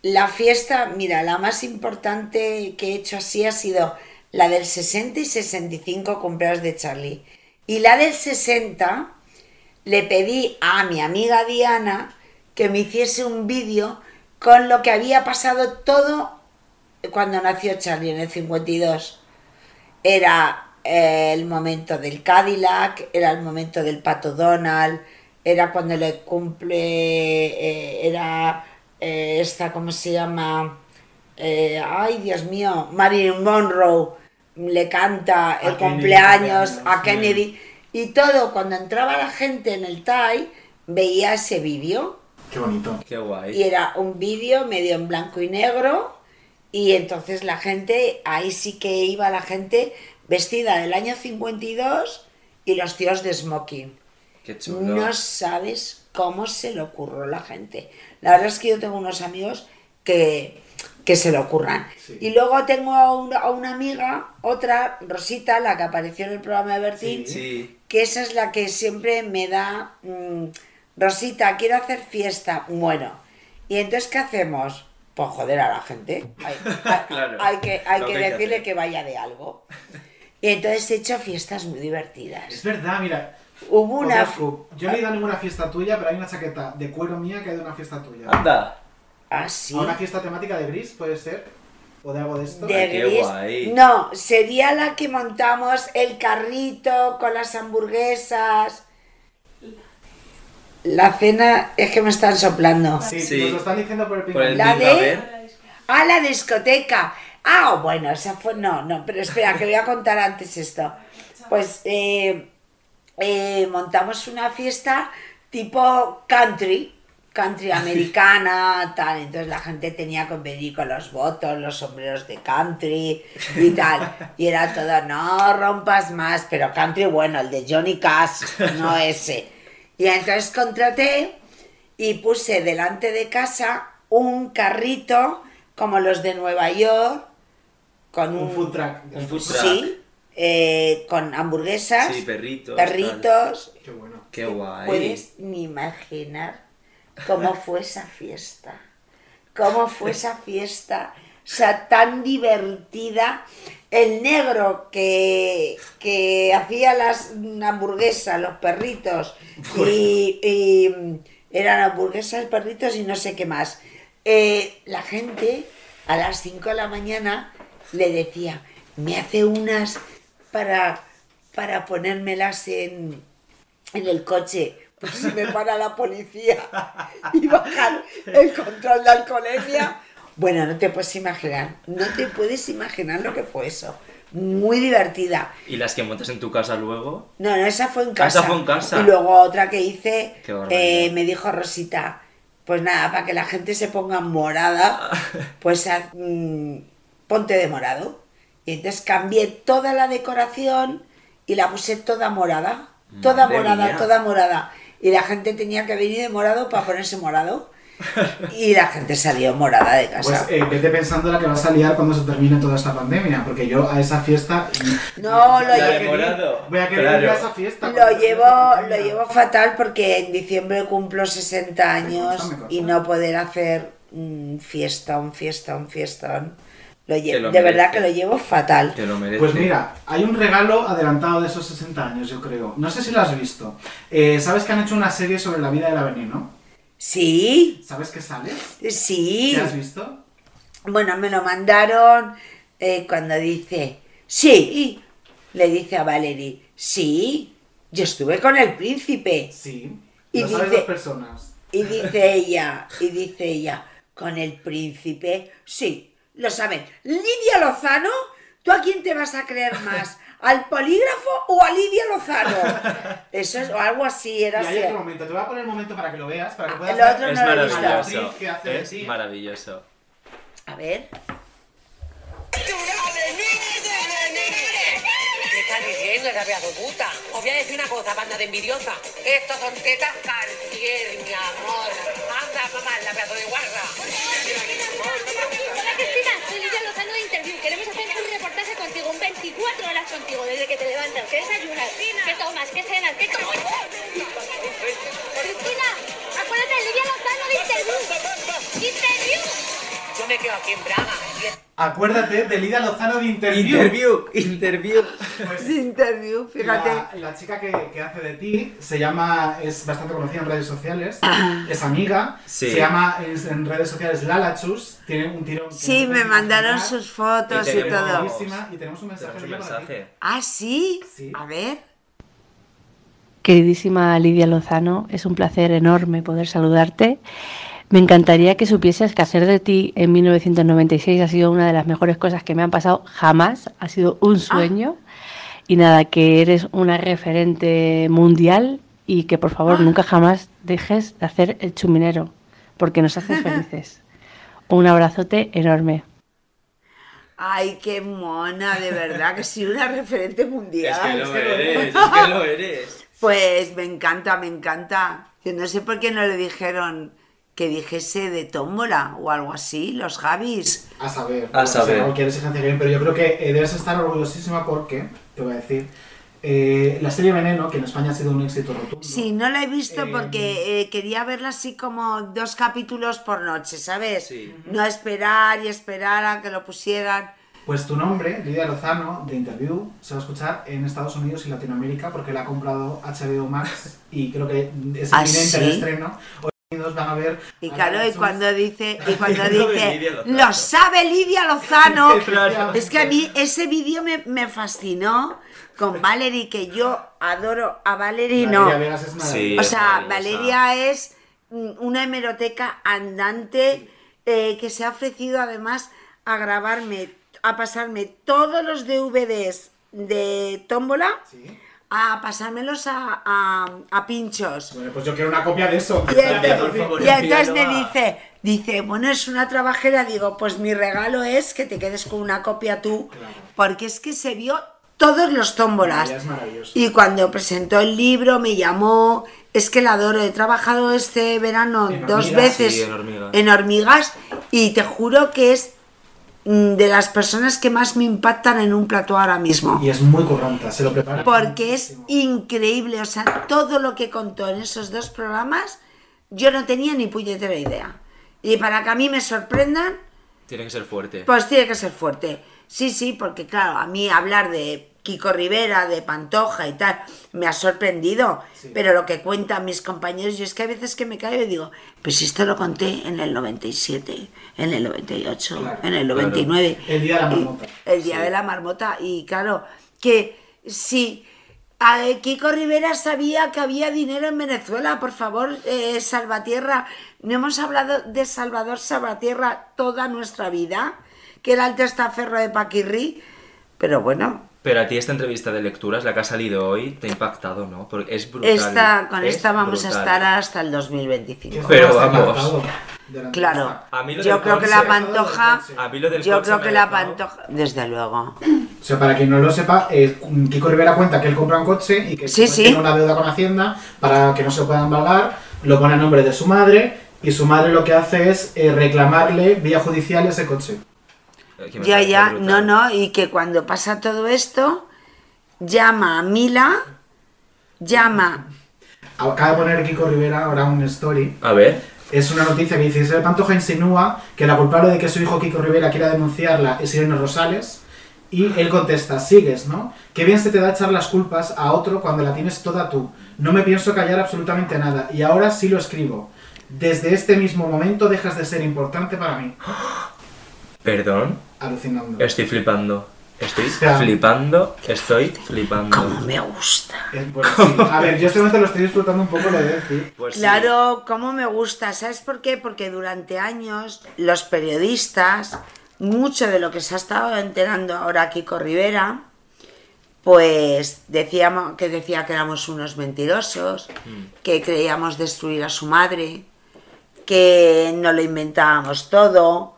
la fiesta, mira, la más importante que he hecho así ha sido la del 60 y 65 cumpleaños de Charlie. Y la del 60 le pedí a mi amiga Diana que me hiciese un vídeo con lo que había pasado todo cuando nació Charlie en el 52. Era eh, el momento del Cadillac, era el momento del Pato Donald, era cuando le cumple, eh, era eh, esta, ¿cómo se llama? Eh, ay, Dios mío, Marilyn Monroe le canta A el Kennedy, cumpleaños a sí. Kennedy y todo, cuando entraba la gente en el TAI, veía ese vídeo Qué bonito. Qué guay. y era un vídeo medio en blanco y negro y entonces la gente, ahí sí que iba la gente vestida del año 52 y los tíos de smoking. Qué chulo. No sabes cómo se le ocurrió la gente. La verdad es que yo tengo unos amigos que, que se le ocurran. Sí. Y luego tengo a una, a una amiga, otra, Rosita, la que apareció en el programa de Bertín, Sí. que esa es la que siempre me da, mm, Rosita, quiero hacer fiesta. Bueno, ¿y entonces qué hacemos? Pues joder a la gente. Hay, hay- Claro, hay que, hay lo que que hay que decirle que vaya de algo. Y entonces he hecho fiestas muy divertidas. Es verdad, mira. Hubo una... Yo no he ido a ninguna fiesta tuya, pero hay una chaqueta de cuero mía que hay de una fiesta tuya. Anda. Ah, sí. ¿A una fiesta temática de gris, puede ser? ¿O de algo de esto? de Ay, qué gris. guay. No, sería la que montamos el carrito con las hamburguesas. La cena es que me están soplando. Sí, Sí. nos lo están diciendo por el Por el ping-pong. La de- a ver. Ah, la discoteca. Ah, bueno, esa fue. No, no, pero espera, que voy a contar antes esto. Pues eh, eh, montamos una fiesta tipo country, country americana, tal. Entonces la gente tenía que venir con los votos, los sombreros de country y tal. Y era todo, no rompas más, pero country bueno, el de Johnny Cash, no ese. Y entonces contraté y puse delante de casa un carrito como los de Nueva York con un, Un food truck. Un food truck. sí eh, con hamburguesas Sí, perritos. perritos Qué bueno. Qué guay. puedes ni imaginar cómo fue esa fiesta cómo fue esa fiesta sea, tan divertida. El negro que, que hacía las hamburguesas, los perritos, y, y eran hamburguesas, perritos y no sé qué más. Eh, la gente a las 5 de la mañana le decía, me hace unas para, para ponérmelas en, en el coche, por si me para la policía y bajar el control de alcoholemia. Bueno, no te puedes imaginar, no te puedes imaginar lo que fue eso. Muy divertida. ¿Y las que montas en tu casa luego? No, no, esa fue en Ah, casa. esa fue en casa. Y luego otra que hice, eh, me dijo Rosita, pues nada, para que la gente se ponga morada, pues mm, ponte de morado. Y entonces cambié toda la decoración y la puse toda morada. Toda Madre morada, mía. toda morada. Y la gente tenía que venir de morado para ponerse morado. Y la gente salió morada de Pues casa. eh, vete pensando la que vas a liar cuando se termine toda esta pandemia, porque yo a esa fiesta... No, lo llevo- Voy a querer Claro. ir a esa fiesta. Lo llevo, lo llevo fatal porque en diciembre cumplo 60 años consta, me consta. y no poder hacer un fiesta, un fiesta, un fiestón. Lo lle- Te lo de verdad que lo llevo fatal. Te lo merece. Pues mira, hay un regalo adelantado de esos 60 años, yo creo. No sé si lo has visto. Eh, ¿Sabes que han hecho una serie sobre la vida de la veneno? Sí, ¿Sabes que sale? sí. ¿Qué has visto? Bueno, me lo mandaron eh, cuando dice, sí, le dice a Valerie, sí, yo estuve con el príncipe. Sí. Y Lo dice- dos personas. Y dice ella, y dice ella, con el príncipe, sí, lo saben. Lidia Lozano, ¿tú a quién te vas a creer más? ¿Al polígrafo o a Lidia Lozano? Eso es o algo así, era Y hay así. otro momento, te voy a poner el momento para que lo veas, para que puedas el ver otro es no lo he visto. la maravilloso. actriz que hace Es ti. maravilloso. A ver. ¿Qué estás diciendo, esa pedazo de puta? Os voy a decir una cosa, banda de envidiosa. Estos son tetas Cartier, mi amor. Anda, mamá, la pedazo de guarra. Hola Cristina, soy Lidia Lozano de Interview. Queremos hacer un reportaje contigo, 24 horas contigo, desde que te levantas. ¿Qué desayunas? ¿Qué tomas? ¿Qué cenas? ¿Qué tomas? Cristina, acuérdate Lidia Lozano de Interview. Yo me quedo aquí en Braga. Acuérdate de Lidia Lozano de Interview. Interview, interview. Pues, Interview, fíjate. La, la chica que, que hace de ti se llama, es bastante conocida en redes sociales, Ah. es amiga, Sí. se llama es- en redes sociales Lalachus, tiene un tirón. Sí, me mandaron sus fotos Y y todo. y tenemos un mensaje, Tenemos un mensaje. Ah, sí. Sí. A ver. Queridísima Lidia Lozano, es un placer enorme poder saludarte. Me encantaría que supieses que hacer de ti en 1996 ha sido una de las mejores cosas que me han pasado jamás. Ha sido un sueño. Y nada, que eres una referente mundial y que por favor nunca jamás dejes de hacer el chuminero, porque nos haces felices. Un abrazote enorme. Ay, qué mona, de verdad, que soy una referente mundial. Es que lo eres, es que lo eres. Pues me encanta, me encanta. Yo no sé por qué no le dijeron que dijese de tómbola o algo así, los Javis. A saber, A saber. cualquier exigencia que hay, pero yo creo que eh, debes estar orgullosísima porque, te voy a decir, eh, la serie Veneno, que en España ha sido un éxito rotundo. Sí, no la he visto Eh, porque eh, quería verla así como dos capítulos por noche, ¿sabes? Sí. No esperar y esperar a que lo pusieran. Pues tu nombre, Lidia Lozano, de Interview, se va a escuchar en Estados Unidos y Latinoamérica porque la ha comprado HBO Max y creo que es ¿Ah, inminente el sí? estreno. Unidos van a ver. Y claro, y cuando dice, y cuando dice, lo sabe Lidia Lozano. Es que a mí ese vídeo me, me fascinó con Valerie, que yo adoro a Valerie, no. Sí, O sea. Valeria es mm, una hemeroteca andante eh, que se ha ofrecido además a grabarme, a pasarme todos los DVDs de Tómbola, Sí. A pasármelos a, a- a pinchos. Bueno, pues yo quiero una copia de eso. Y entonces, y me dice, dice, bueno, es una trabajera, digo, pues mi regalo es que te quedes con una copia tú, Claro. porque es que se vio todos los tómbolas. Y cuando presentó el libro me llamó, es que la adoro, he trabajado este verano En dos hormigas, veces sí, en hormigas. en hormigas y te juro que es de las personas que más me impactan en un plató ahora mismo. Y es muy curranta, se lo prepara. Porque es increíble, o sea, todo lo que contó en esos dos programas, yo no tenía ni puñetera idea. Y para que a mí me sorprendan, Tiene que ser fuerte. Pues tiene que ser fuerte. Sí, sí, porque claro, a mí hablar de Kiko Rivera, de Pantoja y tal, me ha sorprendido. Pero lo que cuentan mis compañeros, yo es que a veces que me caigo y digo, pues esto lo conté en el 97, en el 98, Claro. en el 99. El día de la Y- marmota. el día de la marmota. Y claro, que si a Kiko Rivera sabía que había dinero en Venezuela, por favor, eh, Salvatierra. No hemos hablado de Salvador Salvatierra toda nuestra vida, que era el testaferro de Paquirri. Pero bueno, Pero a ti esta entrevista de lecturas, la que ha salido hoy, te ha impactado, ¿no? Porque es brutal. esta, con es esta vamos a brutal. estar hasta el 2025. Pero vamos. Claro, A mí lo yo creo que la pantoja, A mí lo del yo creo que la pantoja, desde luego. O sea, para quien no lo sepa, eh, Kiko Rivera cuenta que él compra un coche y que Sí, sí. tiene una deuda con Hacienda para que no se puedan pagar, lo pone a nombre de su madre y su madre lo que hace es eh, reclamarle vía judicial ese coche. Que Ya, ya, brutal. no, no, y que cuando pasa todo esto, llama a Mila, llama, Acaba de poner Kiko Rivera ahora un story. A ver. Es una noticia que dice, Isabel Pantoja insinúa que la culpable de que su hijo Kiko Rivera quiera denunciarla es Irene Rosales. Y él contesta, sigues, ¿no? Qué bien se te da echar las culpas a otro cuando la tienes toda tú. No me pienso callar absolutamente nada. Y ahora sí lo escribo. Desde este mismo momento dejas de ser importante para mí. Perdón. Alucinando. Estoy flipando. Estoy sea- flipando. Estoy flipando. como me gusta. Eh, pues sí. A ver, yo este momento lo estoy disfrutando un poco, lo de decir. Pues sí. Claro, cómo me gusta, ¿sabes por qué? Porque durante años los periodistas, mucho de lo que se ha estado enterando ahora Kiko Rivera, pues decíamos que decía que éramos unos mentirosos, que creíamos destruir a su madre, que no lo inventábamos todo.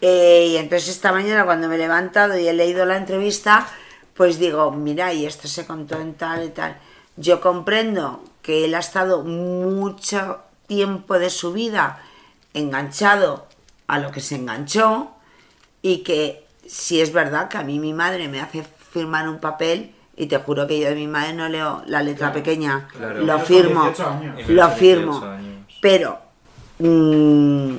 Eh, y entonces esta mañana cuando me he levantado y he leído la entrevista, pues digo, mira, y esto se contó en tal y tal. Yo comprendo que él ha estado mucho tiempo de su vida enganchado a lo que se enganchó y que si es verdad que a mí mi madre me hace firmar un papel y te juro que yo de mi madre no leo la letra pequeña, claro. lo firmo, 18 años. Y lo firmo, 18 años. pero mm,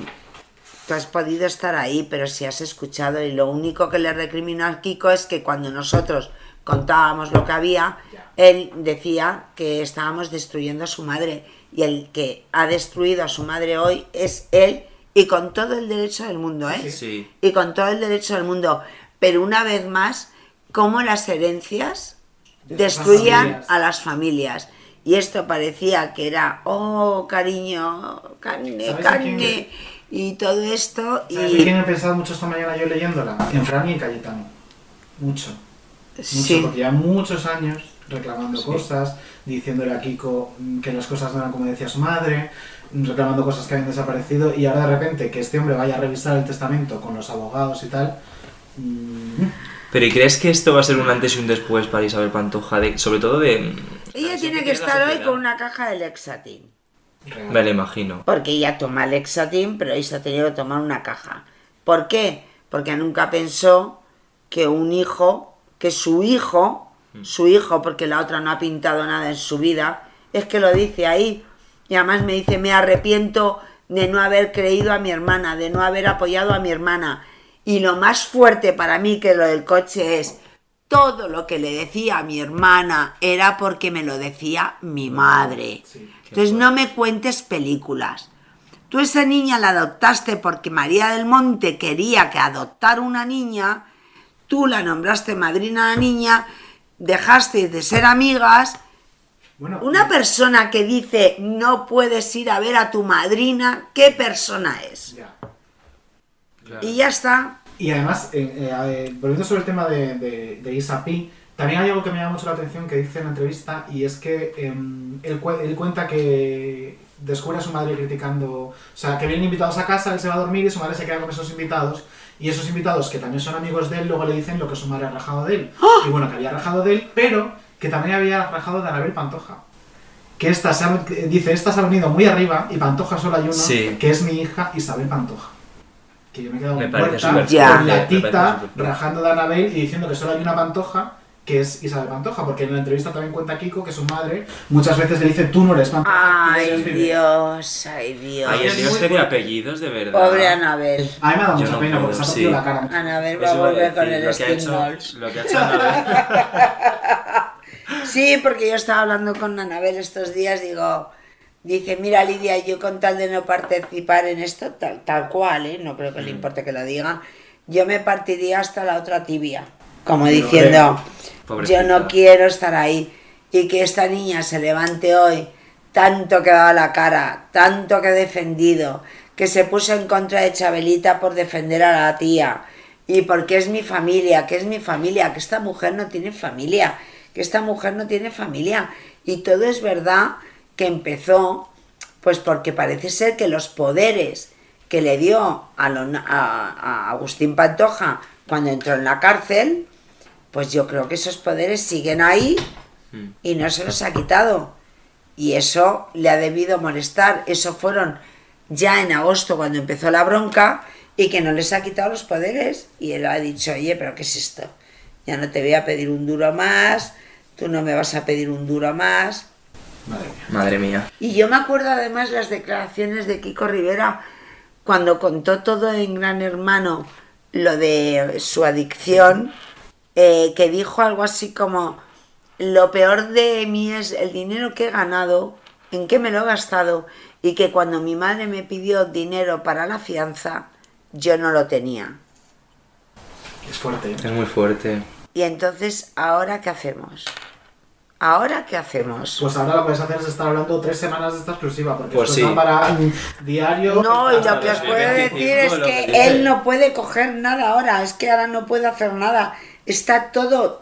tú has podido estar ahí, pero si has escuchado y lo único que le recrimino a Kiko es que cuando nosotros contábamos lo que había, él decía que estábamos destruyendo a su madre y el que ha destruido a su madre hoy es él y con todo el derecho del mundo, ¿eh? Sí. Y con todo el derecho del mundo. Pero una vez más, cómo las herencias destruían a las familias. Y esto parecía que era, oh, cariño, carne, ¿Sabes a carne, quién- y todo esto. ¿Sabes de Y quién he pensado mucho esta mañana yo leyéndola? En Fran y en Cayetano. Mucho. Mucho, sí, porque ya muchos años reclamando cosas, diciéndole a Kiko mm, que las cosas no eran como decía su madre, mm, reclamando cosas que habían desaparecido, y ahora de repente que este hombre vaya a revisar el testamento con los abogados y tal. mm, Pero ¿y crees que esto va a ser un antes y un después para Isabel Pantoja? De, sobre todo de... ella eso tiene que estar hoy con una caja de Lexatin. Real. Me lo imagino. Porque ella toma Lexatin, pero hoy se ha tenido que tomar una caja. ¿Por qué? Porque nunca pensó que un hijo, que su hijo, su hijo, porque la otra no ha pintado nada en su vida, es que lo dice ahí. Y además me dice, me arrepiento de no haber creído a mi hermana, de no haber apoyado a mi hermana. Y lo más fuerte para mí que lo del coche es, todo lo que le decía a mi hermana era porque me lo decía mi madre. Sí. Entonces no me cuentes películas. Tú esa niña la adoptaste porque María del Monte quería que adoptar una niña, tú la nombraste madrina a la niña, dejaste de ser amigas. Bueno, Una persona que dice no puedes ir a ver a tu madrina, ¿qué persona es? ya. Y ya está. Y además, eh, eh, volviendo sobre el tema de, de, de Isa Pi, también hay algo que me llama mucho la atención que dice en la entrevista y es que em, él, él cuenta que descubre a su madre criticando, o sea, que vienen invitados a casa, él se va a dormir y su madre se queda con esos invitados y esos invitados que también son amigos de él luego le dicen lo que su madre ha rajado de él. Y bueno, que había rajado de él, pero que también había rajado de Anabel Pantoja. Que esta se ha- dice, esta se ha venido muy arriba y Pantoja solo hay uno, Sí. que es mi hija Isabel Pantoja. Que yo me he quedado con la tita rajando de Anabel y diciendo que solo hay una pantoja que es Isabel Pantoja, porque en la entrevista también cuenta Kiko que su madre muchas veces le dice tú no eres Pantoja. Ay, eres Vivi". Dios, ay, Dios. Ay, el Dios tiene apellidos de verdad. Pobre Anabel. A mí me ha dado Yo mucha no pena puedo, porque se ha sí. partido la cara. Anabel va a volver con el Sting. Lo que ha hecho Anabel. Sí, porque yo estaba hablando con Anabel estos días, digo, dice, mira Lidia, yo con tal de no participar en esto, tal, tal cual, ¿eh? no creo que Mm. le importe que lo diga, yo me partiría hasta la otra tibia, como Pero, diciendo, yo no quiero estar ahí y que esta niña se levante hoy, tanto que ha dado la cara, tanto que ha defendido, que se puso en contra de Chabelita por defender a la tía. Y porque es mi familia, que es mi familia, que esta mujer no tiene familia, que esta mujer no tiene familia y todo es verdad que empezó pues porque parece ser que los poderes que le dio a, Lon- a- a Agustín Pantoja cuando entró en la cárcel, pues yo creo que esos poderes siguen ahí y no se los ha quitado. Y eso le ha debido molestar. Eso fueron ya en agosto cuando empezó la bronca y que no les ha quitado los poderes. Y él ha dicho, oye, pero ¿qué es esto? Ya no te voy a pedir un duro más, tú no me vas a pedir un duro más. Madre mía. Y yo me acuerdo además las declaraciones de Kiko Rivera cuando contó todo en Gran Hermano lo de su adicción, eh, que dijo algo así como, lo peor de mí es el dinero que he ganado, en qué me lo he gastado, y que cuando mi madre me pidió dinero para la fianza, yo no lo tenía. Es fuerte. Es muy fuerte. Y entonces, ¿ahora qué hacemos? ¿Ahora qué hacemos? Pues ahora lo que puedes hacer es estar hablando tres semanas de esta exclusiva, porque Pues esto sí. para diario. No, y lo que os puedo 2025, decir es que él no puede coger nada ahora, es que ahora no puede hacer nada. Está todo,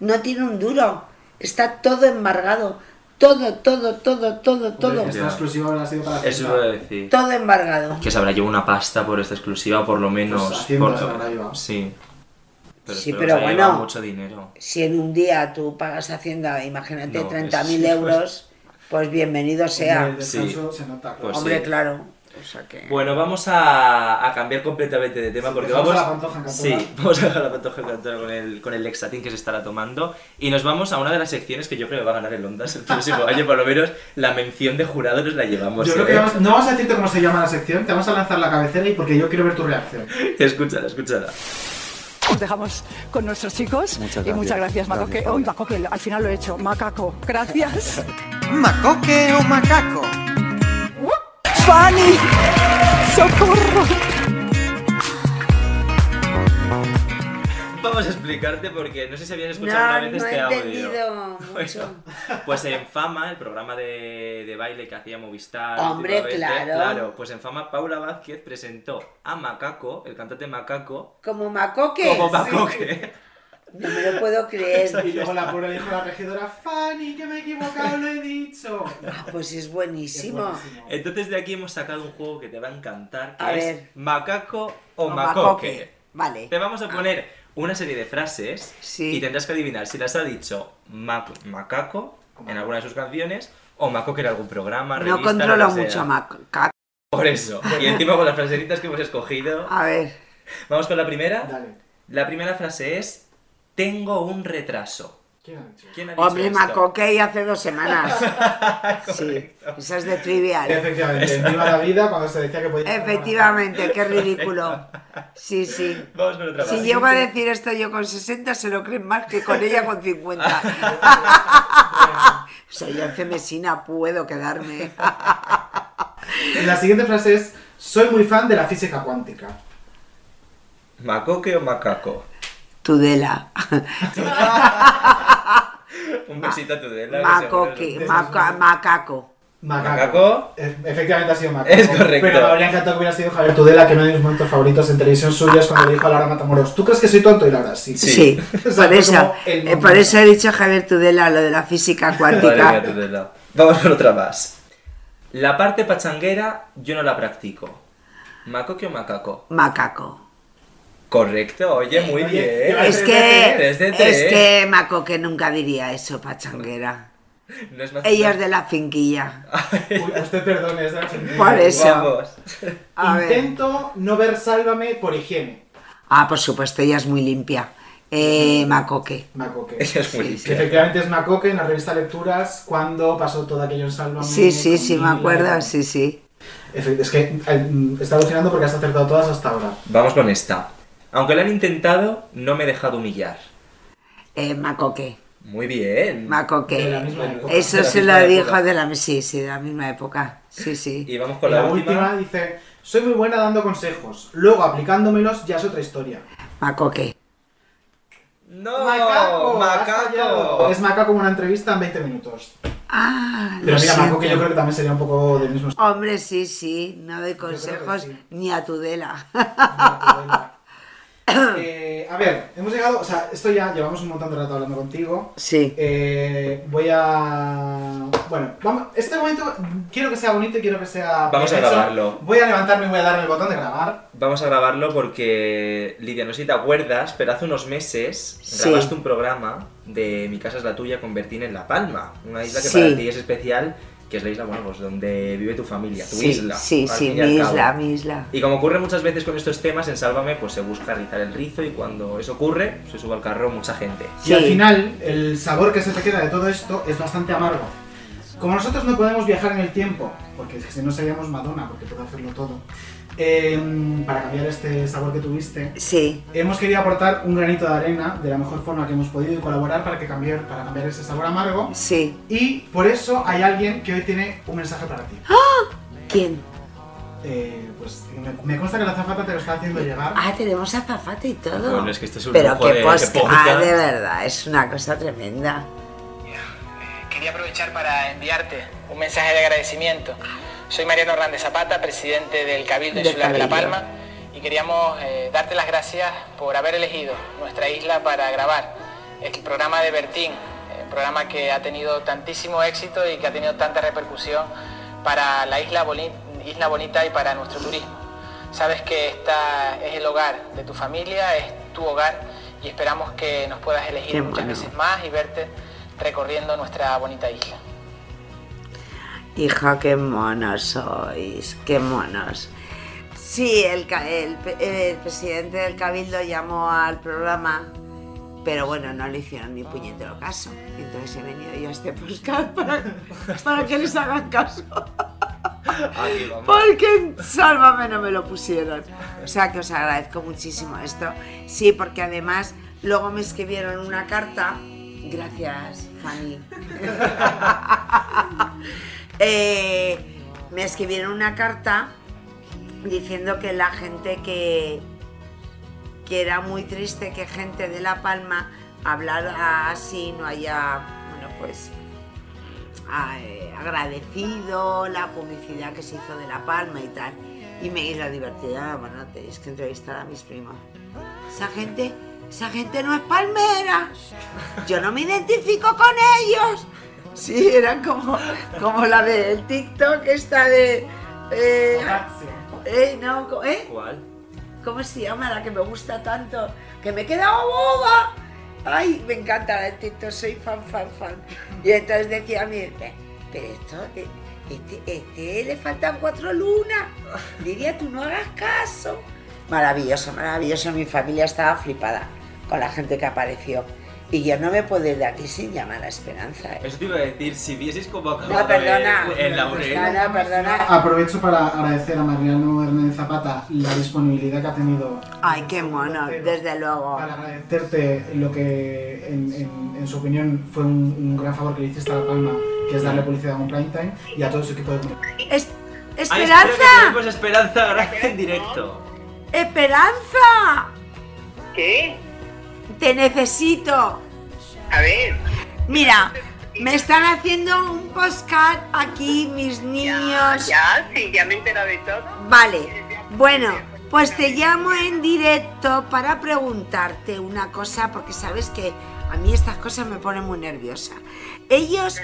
no tiene un duro, está todo embargado. Todo, todo, todo, todo, todo. Esta exclusiva habrá sido para Eso iba a decir. Todo embargado. Que se habrá llevado una pasta por esta exclusiva, por lo menos. Pues Hacienda por- se la habrá llevado. Sí. Pero, Sí, pero bueno. mucho dinero. Si en un día tú pagas Hacienda, imagínate, No, 30.000 es- euros, pues bienvenido sea. El descanso se nota, claro. Pues Hombre, sí. claro. O sea que... Bueno, vamos a, a cambiar completamente de tema Sí, porque vamos. a la Pantoja encantada. sí, vamos a dejar la pantoja encantada con el, con el Lexatin que se estará tomando. Y nos vamos a una de las secciones que yo creo que va a ganar el Ondas el próximo año. Por lo menos la mención de jurado nos la llevamos. Yo creo ¿eh? que vamos- no vamos a decirte cómo se llama la sección, te vamos a lanzar la cabecera y porque yo quiero ver tu reacción. Escúchala, escúchala. Os dejamos con nuestros chicos. Muchas Y gracias. muchas gracias, Macoque. Hoy Macoque, al final lo he hecho. Macaco. Gracias. ¿Macoque o macaco? ¡Fanny! ¡Socorro! Vamos a explicarte porque no sé si habías No, escuchado una vez no este he audio. entendido mucho. Pues en Fama, el programa de, de baile que hacía Movistar. Hombre, claro. Claro, pues en Fama Paula Vázquez presentó a Macaco, el cantante Macaco, Como Macoque. como sí. No me lo puedo creer. Y luego la pobre le dijo a la regidora, Fanny, que me he equivocado, lo he dicho. Ah, pues es buenísimo. Entonces de aquí hemos sacado un juego que te va a encantar, que A es ver. Macaco o, O Macoque. Macoque. Vale. Te vamos a poner una serie de frases y tendrás que adivinar si las ha dicho Mac- Macaco en alguna de sus canciones o Macoque en algún programa, No revista, controlo lo que sea. mucho a Macaco. Por eso. Y encima con las frasecitas que hemos escogido. A ver. Vamos con la primera. Dale. La primera frase es Tengo un retraso. ¿Quién ha dicho? ¿Quién ha dicho Hombre, esto? Macoque y hace dos semanas. sí, esa es de trivial. Efectivamente, en Viva la Vida, cuando se decía que podía... Efectivamente, qué ridículo. Sí, sí. Vamos con otra Si llego a decir esto yo con 60, se lo creen más que con ella con 50. Soy encemesina, puedo quedarme. La siguiente frase es, soy muy fan de la física cuántica. ¿Macoque o Macaco? Tudela. Un besito a Tudela. que Macoque, seguro- maca- macaco. ¿Macaco? Efectivamente ha sido Macaco. Es correcto. Pero me habría encantado que hubiera sido Javier Tudela, que uno de mis momentos favoritos en televisión suya es cuando le dijo a Laura Matamoros, ¿tú crees que soy tonto? Y Laura, sí. Sí, O sea, por eso, eh, por eso he dicho Javier Tudela lo de la física cuántica. Tudela. Vamos con otra más. La parte pachanguera yo no la practico. ¿Macoque o Macaco? Macaco. Correcto, oye, muy Oye, bien. Es que, es que Macoque nunca diría eso, pachanguera. No es más- Ella es de la finquilla. Uy, usted perdone, es de la. Por eso. Vamos. A ver. Intento no ver Sálvame por higiene. Ah, por supuesto, ella es muy limpia. Eh, Macoque. Macoque. Ella es muy Sí, lista. Efectivamente es Macoque en la revista Lecturas cuando pasó todo aquello en Sálvame. Sí, sí, sí, me acuerdo, sí, sí. Es que eh, está alucinando porque has acertado todas hasta ahora. Vamos con esta. Aunque lo han intentado, no me he dejado humillar. Eh, Macoque. Muy bien. Macoque. De la misma época. Eso se lo época. dijo de la, sí, sí, de la misma época. Sí, sí. Y vamos Y con la, la, última dice, soy muy buena dando consejos, luego aplicándomelos ya es otra historia. Macoque. ¡No! Macaco, ¡Macaco! Es Macaco como una entrevista en 20 minutos. Ah, Pero mira, Macoque yo creo que también sería un poco del mismo estilo. Hombre, sí, sí, no doy creo que consejos sí. ni a Tudela. Eh, a ver, hemos llegado, o sea, esto ya llevamos un montón de rato hablando contigo. Sí. Eh, voy a... Bueno, vamos, este momento quiero que sea bonito y quiero que sea... Vamos a hecho. grabarlo. Voy a levantarme y voy a darle el botón de grabar. Vamos a grabarlo porque, Lidia, no sé si te acuerdas, pero hace unos meses Sí. grabaste un programa de Mi casa es la tuya con Bertín en La Palma. Una isla que Sí. para ti es especial, que es la isla, bueno, pues donde vive tu familia, tu Sí, isla. sí, sí, mi isla, mi isla. Y como ocurre muchas veces con estos temas, en Sálvame, pues se busca rizar el rizo y cuando eso ocurre, se sube al carro mucha gente. Y al final, el sabor que se te queda de todo esto es bastante amargo. Como nosotros no podemos viajar en el tiempo, porque si no seríamos Madonna, porque puede hacerlo todo, eh, para cambiar este sabor que tuviste, Sí. hemos querido aportar un granito de arena de la mejor forma que hemos podido y colaborar para, que cambiar, para cambiar ese sabor amargo. Sí. Y por eso hay alguien que hoy tiene un mensaje para ti. ¿Quién? Eh, pues me, me consta que la zafata te lo está haciendo llegar. Ah, tenemos azafate y todo. Bueno, es que esto es un Pero qué de-. Ah, de verdad, es una cosa tremenda. Quería aprovechar para enviarte un mensaje de agradecimiento. Soy Mariano Hernández Zapata, presidente del Cabildo Insular de La. Palma, y queríamos eh, darte las gracias por haber elegido nuestra isla para grabar el programa de Bertín, un programa que ha tenido tantísimo éxito y que ha tenido tanta repercusión para la isla, boni- isla bonita y para nuestro turismo. Sabes que esta es el hogar de tu familia, es tu hogar y esperamos que nos puedas elegir Qué muchas veces más y verte recorriendo nuestra bonita isla. Hija, qué monos sois, qué monos. Sí, el, presidente del Cabildo llamó al programa, pero bueno, no le hicieron ni puñetero caso. Entonces he venido yo a este podcast para, para que les hagan caso. Porque en Sálvame no me lo pusieron. O sea que os agradezco muchísimo esto. Sí, porque además luego me escribieron una carta. Gracias, Fanny. Eh, me escribieron una carta diciendo que la gente que, que era muy triste que gente de La Palma hablara así, no haya, bueno, pues eh, agradecido la publicidad que se hizo de La Palma y tal. Y me hizo divertida, bueno, tenéis que entrevistar a mis primos. Esa gente, esa gente no es palmera. Yo no me identifico con ellos. Sí, eran como, como la del TikTok, esta de... Eh, eh, no, ¿eh? ¿Cuál? ¿Cómo se llama? La que me gusta tanto. Que me he quedado boba. Ay, me encanta la de TikTok, soy fan, fan, fan. Y entonces decía a mí, "Pe- pero esto, eh, este, este le faltan cuatro lunas. Lidia, tú no hagas caso. Maravilloso, maravilloso. Mi familia estaba flipada con la gente que apareció. Y yo no me puedo ir de aquí sin llamar a Esperanza. ¿eh? Eso te iba a decir, si vieses cómo acabó No, perdona. el, el laurel. No, no, perdona. Aprovecho para agradecer a Mariano Hernández Zapata la disponibilidad que ha tenido Ay, qué mono, desde luego. para agradecerte lo que en, en- en su opinión fue un, un gran favor que le hiciste a La Palma, que es darle publicidad a un prime time y a todo su equipo de comunicación. Es- Ay, ¡Esperanza! tenemos Esperanza ahora en directo. ¡Esperanza! ¿Qué? Te necesito. A ver. Mira, me están haciendo un postcard aquí mis niños. Ya, sí, ya me he enterado de todo. Vale, bueno, pues te llamo en directo para preguntarte una cosa, porque sabes que a mí estas cosas me ponen muy nerviosa. Ellos,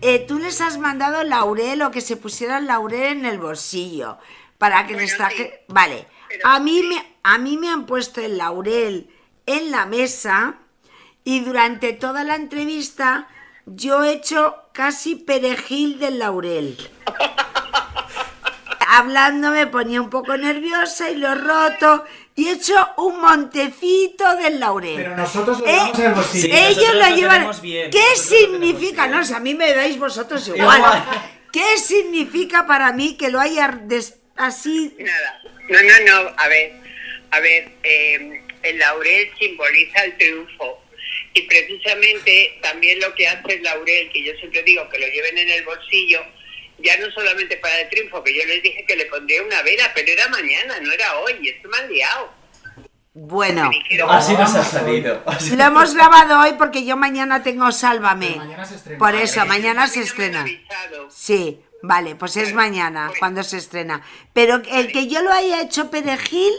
eh, tú les has mandado laurel o que se pusieran laurel en el bolsillo para que les traje. Vale, a mí, me, a mí me han puesto el laurel en la mesa y durante toda la entrevista yo he hecho casi perejil del laurel. hablando me ponía un poco nerviosa y lo he roto y he hecho un montecito del laurel. Pero nosotros lo Eh, llevamos en el bolsillo. Sí, Ellos lo llevan. bien, ¿Qué significa? No, si a mí me dais vosotros igual. Igual. ¿Qué significa para mí que lo haya des- así? Nada. No, no, no. A ver, a ver. eh, el laurel simboliza el triunfo. Y precisamente también lo que hace el laurel, que yo siempre digo que lo lleven en el bolsillo, ya no solamente para el triunfo, que yo les dije que le pondría una vela, pero era mañana, no era hoy. y Esto me han liado. Bueno, Así nos ha salido. Así- lo hemos grabado hoy porque yo mañana tengo Sálvame. Mañana se estrena. Por eso, "Ay, mañana se estrena. avisado". Sí, vale, pues es mañana cuando se estrena. Pero el que yo lo haya hecho perejil,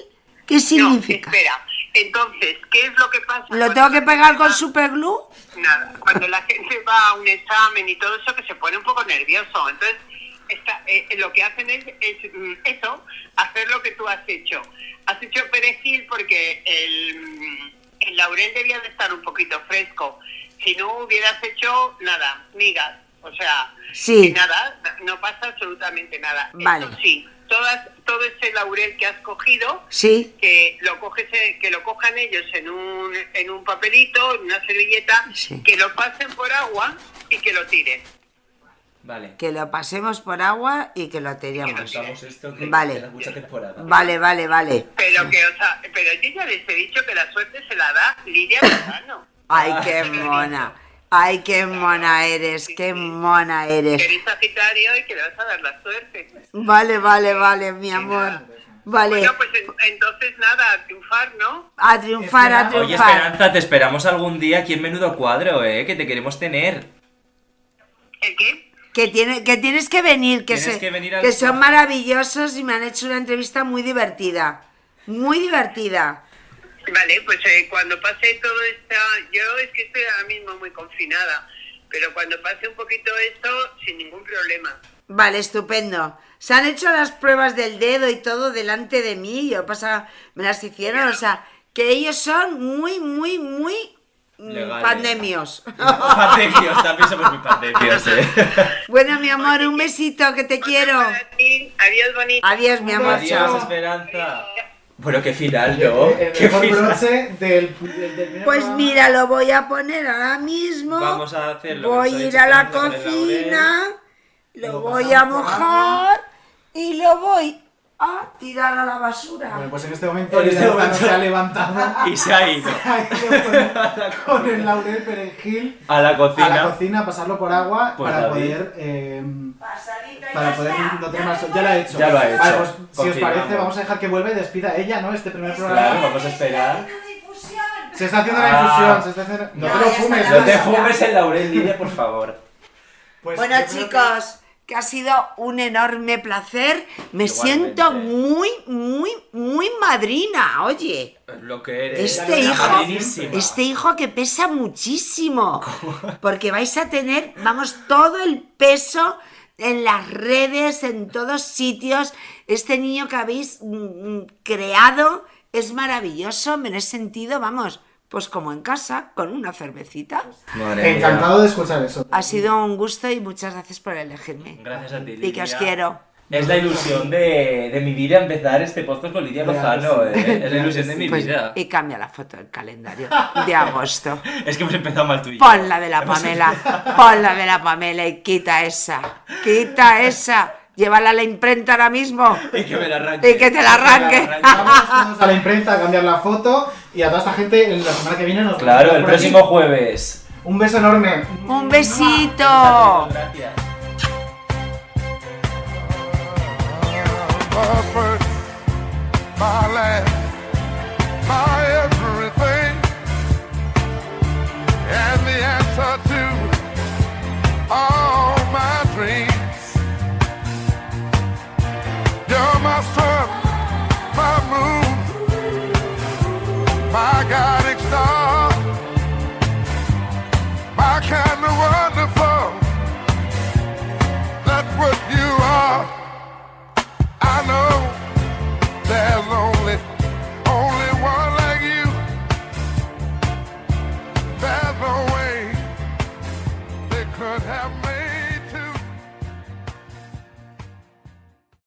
¿qué significa? No, espera. Entonces, ¿qué es lo que pasa? ¿Lo tengo que pegar con superglue? Nada, cuando la gente va a un examen y todo eso, que se pone un poco nervioso. Entonces, está- eh, lo que hacen es, es, mm, eso, hacer lo que tú has hecho. Has hecho perejil porque el, mm, el laurel debía de estar un poquito fresco. Si no hubieras hecho nada, migas. O sea, Sí. nada, no pasa absolutamente nada. Vale. Eso sí, todas, todo ese laurel que has cogido, Sí. que lo coges que lo cojan ellos en un en un papelito en una servilleta Sí. que lo pasen por agua y que lo tiren Vale. Que lo pasemos por agua y que lo esto que Vale. queda mucha temporada. Vale, vale, vale. pero que o sea pero yo ya les he dicho que la suerte se la da Lidia Lozano Ay, qué mona. Ay, qué mona eres, qué mona eres. eres Sagitario y que le vas a dar la suerte Vale, vale, vale, mi amor. Vale, bueno pues en- entonces nada a triunfar ¿no? a triunfar, a Oye, triunfar. Esperanza, te esperamos algún día aquí en Menudo Cuadro, ¿eh? Que te queremos tener. ¿el qué? Que, tiene, que tienes que venir, que, se- que venir que son maravillosos y me han hecho una entrevista muy divertida. Muy divertida. Vale, pues eh, cuando pase todo esto, yo es que estoy ahora mismo muy confinada, pero cuando pase un poquito esto, sin ningún problema. Vale, estupendo. Se han hecho las pruebas del dedo y todo delante de mí. Yo pasa, me las hicieron, o sea, que ellos son muy, muy, muy Legales. pandemios. Pandemios, también somos muy pandemios, ¿eh? bueno, mi amor, un besito, que te quiero. Adiós, bonito. Adiós, mi amor. Adiós. Esperanza. Bueno, qué final, ¿no? El Qué mejor final. broche del, del, Pues programa. mira, lo voy a poner ahora mismo. Vamos a hacerlo. Voy a ir a la cocina, lo voy a mojar y lo voy a tirar a la basura. Bueno, pues en este momento el este momento- se ha levantado Y se ha ido. se ha ido con, con el laurel perejil A la cocina. a la cocina a pasarlo por agua Pues para David. poder eh, para poder no tener más ya lo ha hecho Ya lo ha hecho. Vale, pues si os parece vamos a dejar que vuelva y despida ella no este primer programa Claro, vamos a esperar. se está haciendo la Ah. infusión se está haciendo... no te lo fumes No te fumes el laurel, Lidia, por favor. Pues bueno, chicos, que... ha sido un enorme placer. Me Igualmente. siento muy, muy, muy madrina, oye. Lo que eres. Este hijo, este hijo que pesa muchísimo, porque vais a tener, vamos, todo el peso en las redes, en todos sitios. Este niño que habéis mm, mm, creado es maravilloso, me lo he sentido, vamos, pues como en casa, con una cervecita. Madre mía. encantado de escuchar eso Ha sido un gusto y muchas gracias por elegirme. Gracias a ti, Y que os Lidia. quiero. Es la ilusión de, de mi vida empezar este podcast con Lidia Lozano. ¿eh? Es la ilusión de mi Pues, vida. y cambia la foto del calendario de agosto. Es que hemos empezado mal tú y yo. Pon la de la Pamela, pon la de la Pamela y quita esa, quita esa, llévala a la imprenta ahora mismo Y que me la arranque. y que te la arranque. Vamos a la imprenta a cambiar la foto y a toda esta gente en la semana que viene nos vemos Claro, el aquí. próximo jueves. un beso enorme Un besito. Gracias. my sun, my moon, my guiding star, my kind of wonderful. That's what you are. I know there's